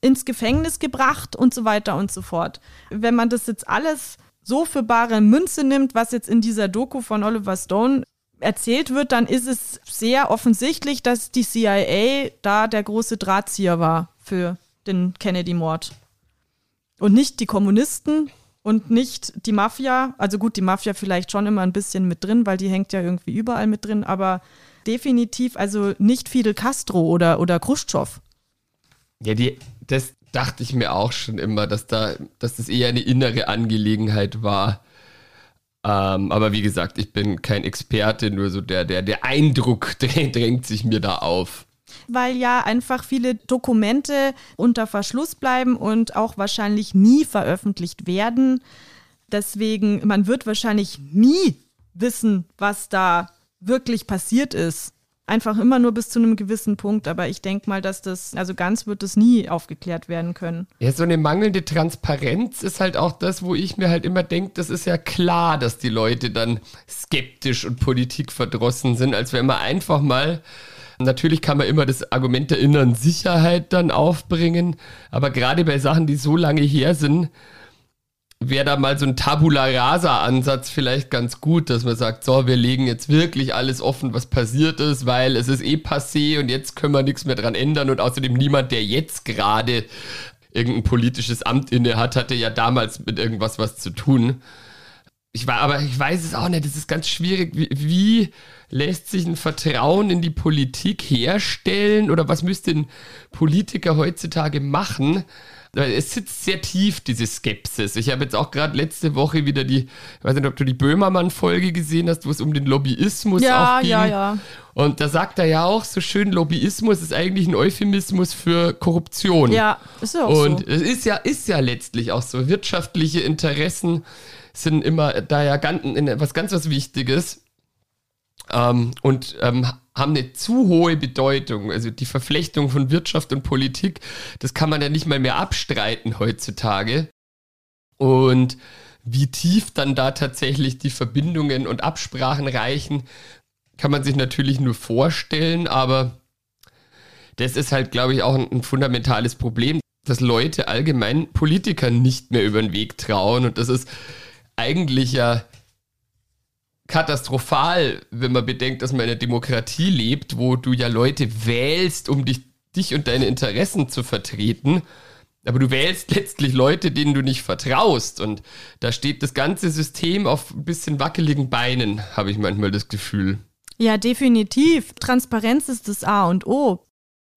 ins Gefängnis gebracht und so weiter und so fort. Wenn man das jetzt alles so für bare Münze nimmt, was jetzt in dieser Doku von Oliver Stone erzählt wird, dann ist es sehr offensichtlich, dass die CIA da der große Drahtzieher war für den Kennedy-Mord und nicht die Kommunisten und nicht die Mafia. Also gut, die Mafia vielleicht schon immer ein bisschen mit drin, weil die hängt ja irgendwie überall mit drin, aber definitiv also nicht Fidel Castro oder, oder Khrushchev. Ja, die, das dachte ich mir auch schon immer, dass da, dass das eher eine innere Angelegenheit war. Ähm, aber wie gesagt, ich bin kein Experte, nur so der, der, der Eindruck <laughs> drängt sich mir da auf weil ja einfach viele Dokumente unter Verschluss bleiben und auch wahrscheinlich nie veröffentlicht werden. Deswegen, man wird wahrscheinlich nie wissen, was da wirklich passiert ist. Einfach immer nur bis zu einem gewissen Punkt, aber ich denke mal, dass das, also ganz wird es nie aufgeklärt werden können. Ja, so eine mangelnde Transparenz ist halt auch das, wo ich mir halt immer denke, das ist ja klar, dass die Leute dann skeptisch und politikverdrossen sind, als wenn man einfach mal Natürlich kann man immer das Argument der inneren Sicherheit dann aufbringen, aber gerade bei Sachen, die so lange her sind, wäre da mal so ein Tabula Rasa-Ansatz vielleicht ganz gut, dass man sagt, so, wir legen jetzt wirklich alles offen, was passiert ist, weil es ist eh passé und jetzt können wir nichts mehr dran ändern und außerdem niemand, der jetzt gerade irgendein politisches Amt inne hat, hatte ja damals mit irgendwas was zu tun. Ich war, aber ich weiß es auch nicht, es ist ganz schwierig, wie, wie lässt sich ein Vertrauen in die Politik herstellen oder was müsste ein Politiker heutzutage machen? Es sitzt sehr tief, diese Skepsis. Ich habe jetzt auch gerade letzte Woche wieder die, ich weiß nicht, ob du die Böhmermann-Folge gesehen hast, wo es um den Lobbyismus ja, auch ging. Ja, ja, Und da sagt er ja auch so schön, Lobbyismus ist eigentlich ein Euphemismus für Korruption. Ja, ist ja auch Und so. es ist ja, ist ja letztlich auch so. Wirtschaftliche Interessen sind immer da ja ganz, was ganz was Wichtiges ähm, und ähm, haben eine zu hohe Bedeutung. Also die Verflechtung von Wirtschaft und Politik, das kann man ja nicht mal mehr abstreiten heutzutage. Und wie tief dann da tatsächlich die Verbindungen und Absprachen reichen, kann man sich natürlich nur vorstellen, aber das ist halt, glaube ich, auch ein, ein fundamentales Problem, dass Leute allgemein Politikern nicht mehr über den Weg trauen. Und das ist eigentlich ja katastrophal, wenn man bedenkt, dass man in einer Demokratie lebt, wo du ja Leute wählst, um dich, dich und deine Interessen zu vertreten. Aber du wählst letztlich Leute, denen du nicht vertraust. Und da steht das ganze System auf ein bisschen wackeligen Beinen, habe ich manchmal das Gefühl. Ja, definitiv. Transparenz ist das A und O.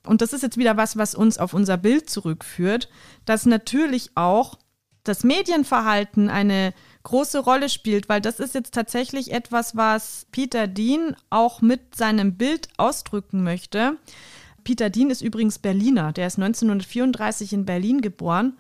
Und das ist jetzt wieder was, was uns auf unser Bild zurückführt, dass natürlich auch das Medienverhalten eine große Rolle spielt, weil das ist jetzt tatsächlich etwas, was Peter Dean auch mit seinem Bild ausdrücken möchte. Peter Dean ist übrigens Berliner. Der ist 1934 in Berlin geboren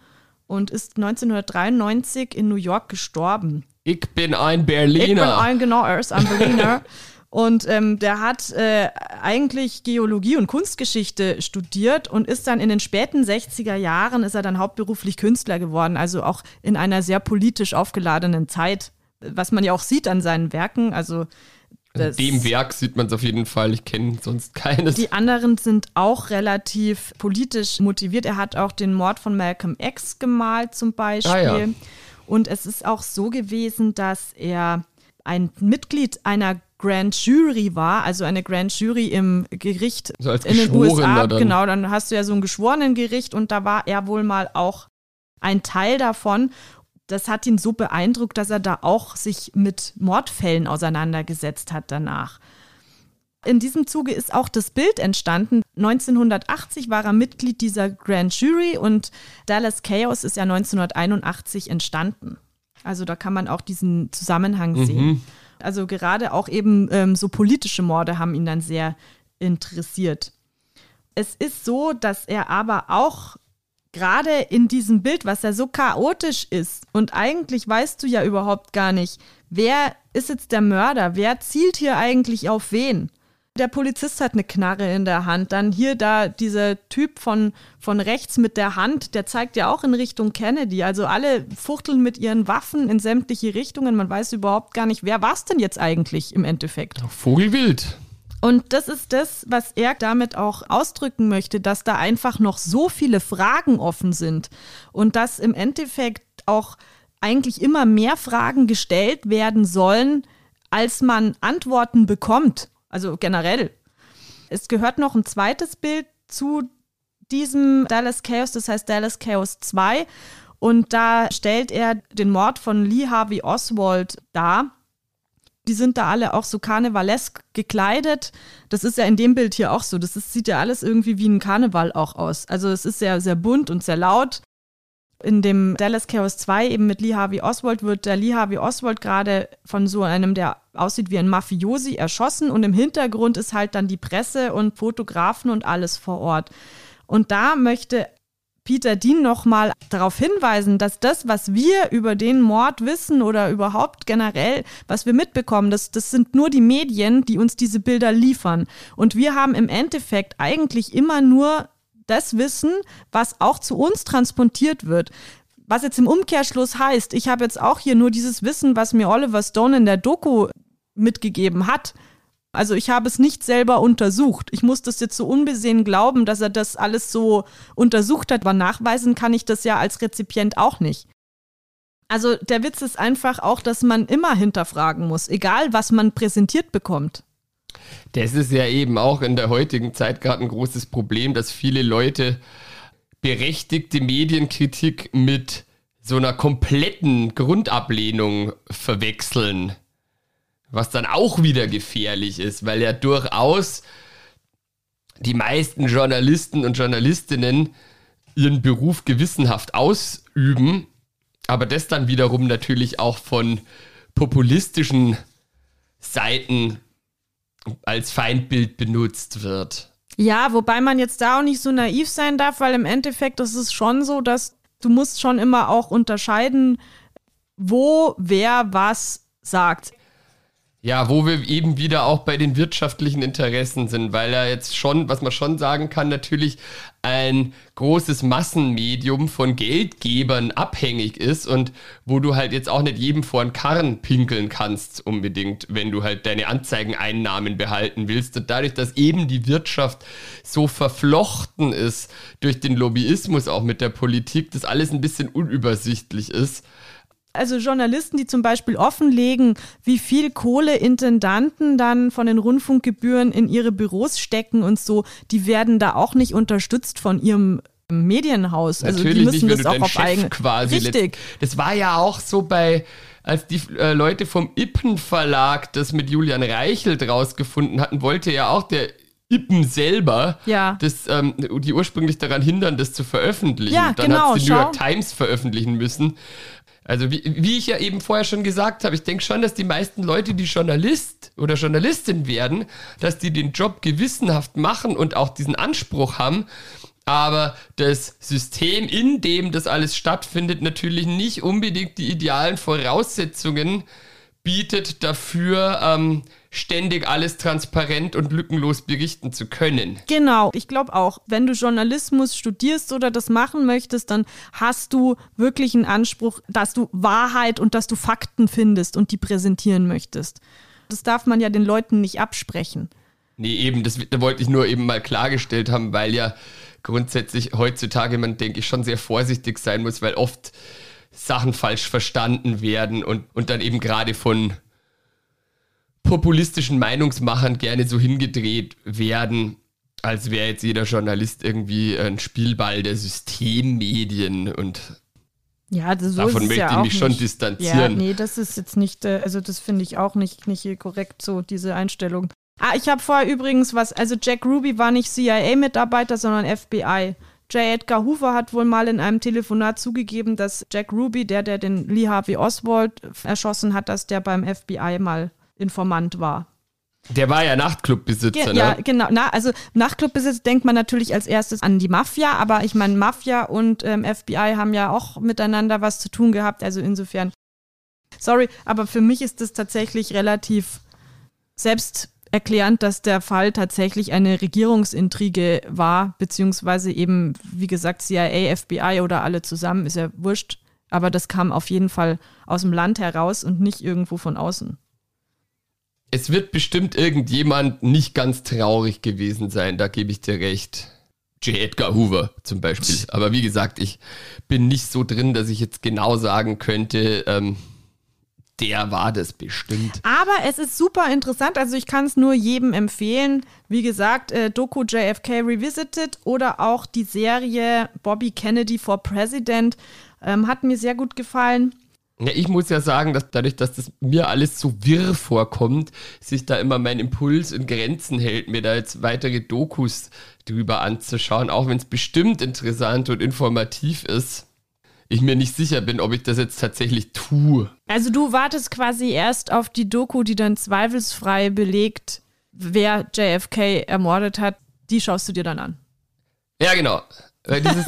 und ist 1993 in New York gestorben. Ich bin ein Berliner. Ich bin ein, genau, er ist ein Berliner. <laughs> Und ähm, der hat äh, eigentlich Geologie und Kunstgeschichte studiert und ist dann in den späten 60er Jahren, ist er dann hauptberuflich Künstler geworden, also auch in einer sehr politisch aufgeladenen Zeit, was man ja auch sieht an seinen Werken. Also in dem Werk sieht man es auf jeden Fall. Ich kenne sonst keines. Die anderen sind auch relativ politisch motiviert. Er hat auch den Mord von Malcolm X gemalt zum Beispiel. Ah, ja. Und es ist auch so gewesen, dass er ein Mitglied einer Grand Jury war, also eine Grand Jury im Gericht also in den USA. Dann. Genau, dann hast du ja so ein Geschworenengericht und da war er wohl mal auch ein Teil davon das hat ihn so beeindruckt, dass er da auch sich mit Mordfällen auseinandergesetzt hat danach. In diesem Zuge ist auch das Bild entstanden. 1980 war er Mitglied dieser Grand Jury und Dallas Chaos ist ja 1981 entstanden. Also da kann man auch diesen Zusammenhang mhm. sehen. Also gerade auch eben ähm, so politische Morde haben ihn dann sehr interessiert. Es ist so, dass er aber auch gerade in diesem Bild, was ja so chaotisch ist und eigentlich weißt du ja überhaupt gar nicht, wer ist jetzt der Mörder, wer zielt hier eigentlich auf wen. Der Polizist hat eine Knarre in der Hand, dann hier da dieser Typ von, von rechts mit der Hand, der zeigt ja auch in Richtung Kennedy. Also alle fuchteln mit ihren Waffen in sämtliche Richtungen. Man weiß überhaupt gar nicht, wer war es denn jetzt eigentlich im Endeffekt. Vogelwild. Und das ist das, was er damit auch ausdrücken möchte, dass da einfach noch so viele Fragen offen sind und dass im Endeffekt auch eigentlich immer mehr Fragen gestellt werden sollen, als man Antworten bekommt. Also generell. Es gehört noch ein zweites Bild zu diesem Dallas Chaos, das heißt Dallas Chaos 2. Und da stellt er den Mord von Lee Harvey Oswald dar. Die sind da alle auch so karnevalesk gekleidet. Das ist ja in dem Bild hier auch so. Das ist, sieht ja alles irgendwie wie ein Karneval auch aus. Also es ist sehr, sehr bunt und sehr laut. In dem Dallas Chaos 2 eben mit Lee Harvey Oswald wird der Lee Harvey Oswald gerade von so einem, der aussieht wie ein Mafiosi, erschossen und im Hintergrund ist halt dann die Presse und Fotografen und alles vor Ort. Und da möchte Peter Dean nochmal darauf hinweisen, dass das, was wir über den Mord wissen oder überhaupt generell, was wir mitbekommen, das, das sind nur die Medien, die uns diese Bilder liefern. Und wir haben im Endeffekt eigentlich immer nur das Wissen, was auch zu uns transportiert wird. Was jetzt im Umkehrschluss heißt, ich habe jetzt auch hier nur dieses Wissen, was mir Oliver Stone in der Doku mitgegeben hat. Also ich habe es nicht selber untersucht. Ich muss das jetzt so unbesehen glauben, dass er das alles so untersucht hat, aber nachweisen kann ich das ja als Rezipient auch nicht. Also der Witz ist einfach auch, dass man immer hinterfragen muss, egal was man präsentiert bekommt. Das ist ja eben auch in der heutigen Zeit gerade ein großes Problem, dass viele Leute berechtigte Medienkritik mit so einer kompletten Grundablehnung verwechseln was dann auch wieder gefährlich ist, weil ja durchaus die meisten Journalisten und Journalistinnen ihren Beruf gewissenhaft ausüben, aber das dann wiederum natürlich auch von populistischen Seiten als Feindbild benutzt wird. Ja, wobei man jetzt da auch nicht so naiv sein darf, weil im Endeffekt ist es schon so, dass du musst schon immer auch unterscheiden, wo wer was sagt. Ja, wo wir eben wieder auch bei den wirtschaftlichen Interessen sind, weil er jetzt schon, was man schon sagen kann, natürlich ein großes Massenmedium von Geldgebern abhängig ist und wo du halt jetzt auch nicht jedem vor den Karren pinkeln kannst unbedingt, wenn du halt deine Anzeigeneinnahmen behalten willst. Und dadurch, dass eben die Wirtschaft so verflochten ist durch den Lobbyismus auch mit der Politik, das alles ein bisschen unübersichtlich ist, also Journalisten, die zum Beispiel offenlegen, wie viel Kohle Intendanten dann von den Rundfunkgebühren in ihre Büros stecken und so, die werden da auch nicht unterstützt von ihrem Medienhaus. Also Natürlich die müssen nicht, das auch auf eigene quasi. Richtig. Das war ja auch so bei als die äh, Leute vom Ippen Verlag das mit Julian Reichelt rausgefunden hatten, wollte ja auch der Ippen selber ja. das, ähm, die ursprünglich daran hindern, das zu veröffentlichen. Ja, Dann genau, hat die New York Times veröffentlichen müssen. Also wie, wie ich ja eben vorher schon gesagt habe, ich denke schon, dass die meisten Leute, die Journalist oder Journalistin werden, dass die den Job gewissenhaft machen und auch diesen Anspruch haben. Aber das System, in dem das alles stattfindet, natürlich nicht unbedingt die idealen Voraussetzungen bietet dafür, ähm, ständig alles transparent und lückenlos berichten zu können. Genau, ich glaube auch, wenn du Journalismus studierst oder das machen möchtest, dann hast du wirklich einen Anspruch, dass du Wahrheit und dass du Fakten findest und die präsentieren möchtest. Das darf man ja den Leuten nicht absprechen. Nee, eben, das, wollte ich nur eben mal klargestellt haben, weil ja grundsätzlich heutzutage man, denke ich, schon sehr vorsichtig sein muss, weil oft Sachen falsch verstanden werden und, und dann eben gerade von populistischen Meinungsmachern gerne so hingedreht werden, als wäre jetzt jeder Journalist irgendwie ein Spielball der Systemmedien und ja, so davon möchte ja ich mich schon distanzieren. Ja, nee, das ist jetzt nicht, äh, also das finde ich auch nicht, nicht korrekt, so diese Einstellung. Ah, ich habe vorher übrigens was, also Jack Ruby war nicht CIA-Mitarbeiter, sondern FBI. J. Edgar Hoover hat wohl mal in einem Telefonat zugegeben, dass Jack Ruby, der, der den Lee Harvey Oswald erschossen hat, dass der beim FBI mal Informant war. Der war ja Nachtclubbesitzer, ne? Ja, genau. Na, also Nachtclubbesitzer denkt man natürlich als erstes an die Mafia, aber ich meine, Mafia und ähm, FBI haben ja auch miteinander was zu tun gehabt. Also insofern, sorry, aber für mich ist das tatsächlich relativ selbsterklärend, dass der Fall tatsächlich eine Regierungsintrige war, beziehungsweise eben, wie gesagt, CIA, FBI oder alle zusammen, ist ja wurscht. Aber das kam auf jeden Fall aus dem Land heraus und nicht irgendwo von außen es wird bestimmt irgendjemand nicht ganz traurig gewesen sein, da gebe ich dir recht. J. Edgar Hoover zum Beispiel. Aber wie gesagt, ich bin nicht so drin, dass ich jetzt genau sagen könnte, ähm, der war das bestimmt. Aber es ist super interessant, also ich kann es nur jedem empfehlen. Wie gesagt, äh, Doku JFK Revisited oder auch die Serie Bobby Kennedy for President ähm, hat mir sehr gut gefallen. Ja, ich muss ja sagen, dass dadurch, dass das mir alles so wirr vorkommt, sich da immer mein Impuls in Grenzen hält, mir da jetzt weitere Dokus drüber anzuschauen, auch wenn es bestimmt interessant und informativ ist. Ich mir nicht sicher bin, ob ich das jetzt tatsächlich tue. Also du wartest quasi erst auf die Doku, die dann zweifelsfrei belegt, wer JFK ermordet hat. Die schaust du dir dann an. Ja, genau. Weil, dieses,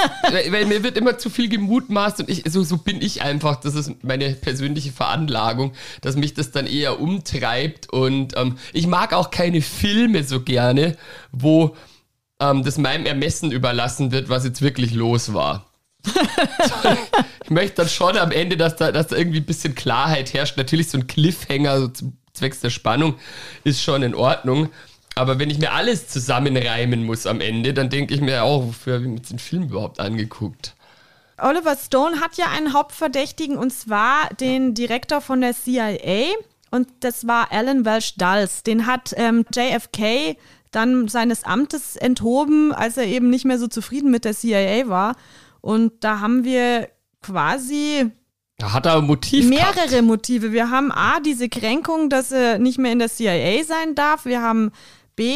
weil mir wird immer zu viel gemutmaßt und ich, so, so bin ich einfach. Das ist meine persönliche Veranlagung, dass mich das dann eher umtreibt. Und ähm, ich mag auch keine Filme so gerne, wo ähm, das meinem Ermessen überlassen wird, was jetzt wirklich los war. <laughs> ich möchte dann schon am Ende, dass da, dass da irgendwie ein bisschen Klarheit herrscht. Natürlich so ein Cliffhanger, so zwecks der Spannung, ist schon in Ordnung. Aber wenn ich mir alles zusammenreimen muss am Ende, dann denke ich mir auch, wofür habe ich mir den Film überhaupt angeguckt? Oliver Stone hat ja einen Hauptverdächtigen und zwar den Direktor von der CIA und das war Alan Welsh Dulles. Den hat ähm, JFK dann seines Amtes enthoben, als er eben nicht mehr so zufrieden mit der CIA war. Und da haben wir quasi da hat er ein Motiv. Mehrere gehabt. Motive. Wir haben A, diese Kränkung, dass er nicht mehr in der CIA sein darf. Wir haben B,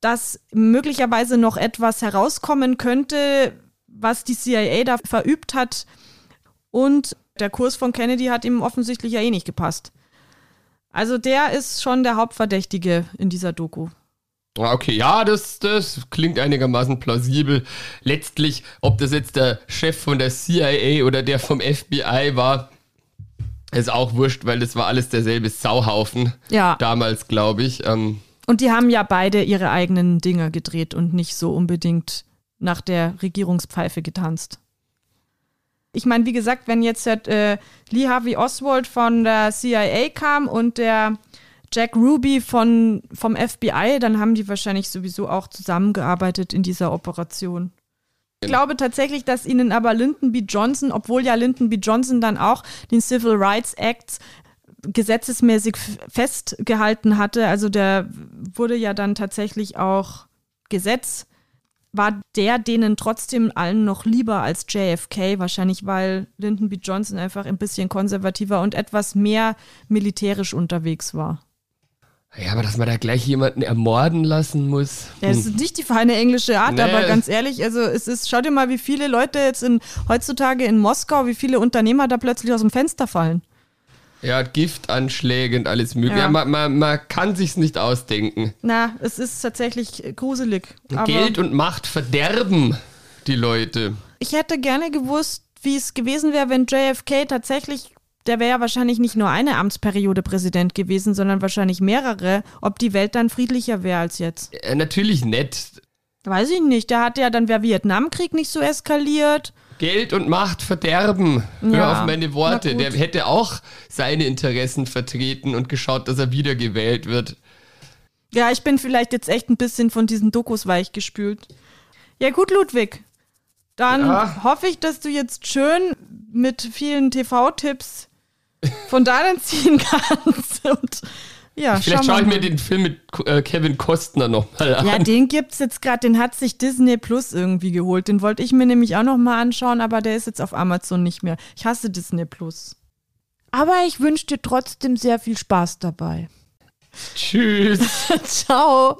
dass möglicherweise noch etwas herauskommen könnte, was die CIA da verübt hat. Und der Kurs von Kennedy hat ihm offensichtlich ja eh nicht gepasst. Also der ist schon der Hauptverdächtige in dieser Doku. Ah, okay, ja, das, das klingt einigermaßen plausibel. Letztlich, ob das jetzt der Chef von der CIA oder der vom FBI war, Ist auch wurscht, weil das war alles derselbe Sauhaufen. Ja. Damals, glaube ich. Ähm, und die haben ja beide ihre eigenen Dinger gedreht und nicht so unbedingt nach der Regierungspfeife getanzt. Ich meine, wie gesagt, wenn jetzt äh, Lee Harvey Oswald von der CIA kam und der Jack Ruby von, vom FBI, dann haben die wahrscheinlich sowieso auch zusammengearbeitet in dieser Operation. Ich glaube tatsächlich, dass ihnen aber Lyndon B. Johnson, obwohl ja Lyndon B. Johnson dann auch den Civil Rights Act gesetzesmäßig festgehalten hatte, also der wurde ja dann tatsächlich auch Gesetz, war der denen trotzdem allen noch lieber als JFK, wahrscheinlich weil Lyndon B. Johnson einfach ein bisschen konservativer und etwas mehr militärisch unterwegs war. Ja, aber dass man da gleich jemanden ermorden lassen muss. Ja, das ist nicht die feine englische Art, nee. aber ganz ehrlich, also es ist, schau dir mal, wie viele Leute jetzt in, heutzutage in Moskau, wie viele Unternehmer da plötzlich aus dem Fenster fallen. Ja, Giftanschläge und alles mögliche. Ja. ja man, man, man kann sich's nicht ausdenken. Na, es ist tatsächlich gruselig. Geld und Macht verderben die Leute. Ich hätte gerne gewusst, wie es gewesen wäre, wenn JFK tatsächlich der wäre ja wahrscheinlich nicht nur eine Amtsperiode Präsident gewesen, sondern wahrscheinlich mehrere, ob die Welt dann friedlicher wäre als jetzt. Äh, natürlich nett. Weiß ich nicht. Der hat ja dann der Vietnamkrieg nicht so eskaliert. Geld und Macht verderben. Hör ja, auf meine Worte. Der hätte auch seine Interessen vertreten und geschaut, dass er wiedergewählt wird. Ja, ich bin vielleicht jetzt echt ein bisschen von diesen Dokus weichgespült. Ja, gut, Ludwig. Dann ja. hoffe ich, dass du jetzt schön mit vielen TV-Tipps von da dann <laughs> ziehen kannst. Und ja, Vielleicht schaue ich mir den Film mit äh, Kevin Kostner nochmal an. Ja, den gibt es jetzt gerade, den hat sich Disney Plus irgendwie geholt. Den wollte ich mir nämlich auch nochmal anschauen, aber der ist jetzt auf Amazon nicht mehr. Ich hasse Disney Plus. Aber ich wünsche dir trotzdem sehr viel Spaß dabei. Tschüss. <laughs> Ciao.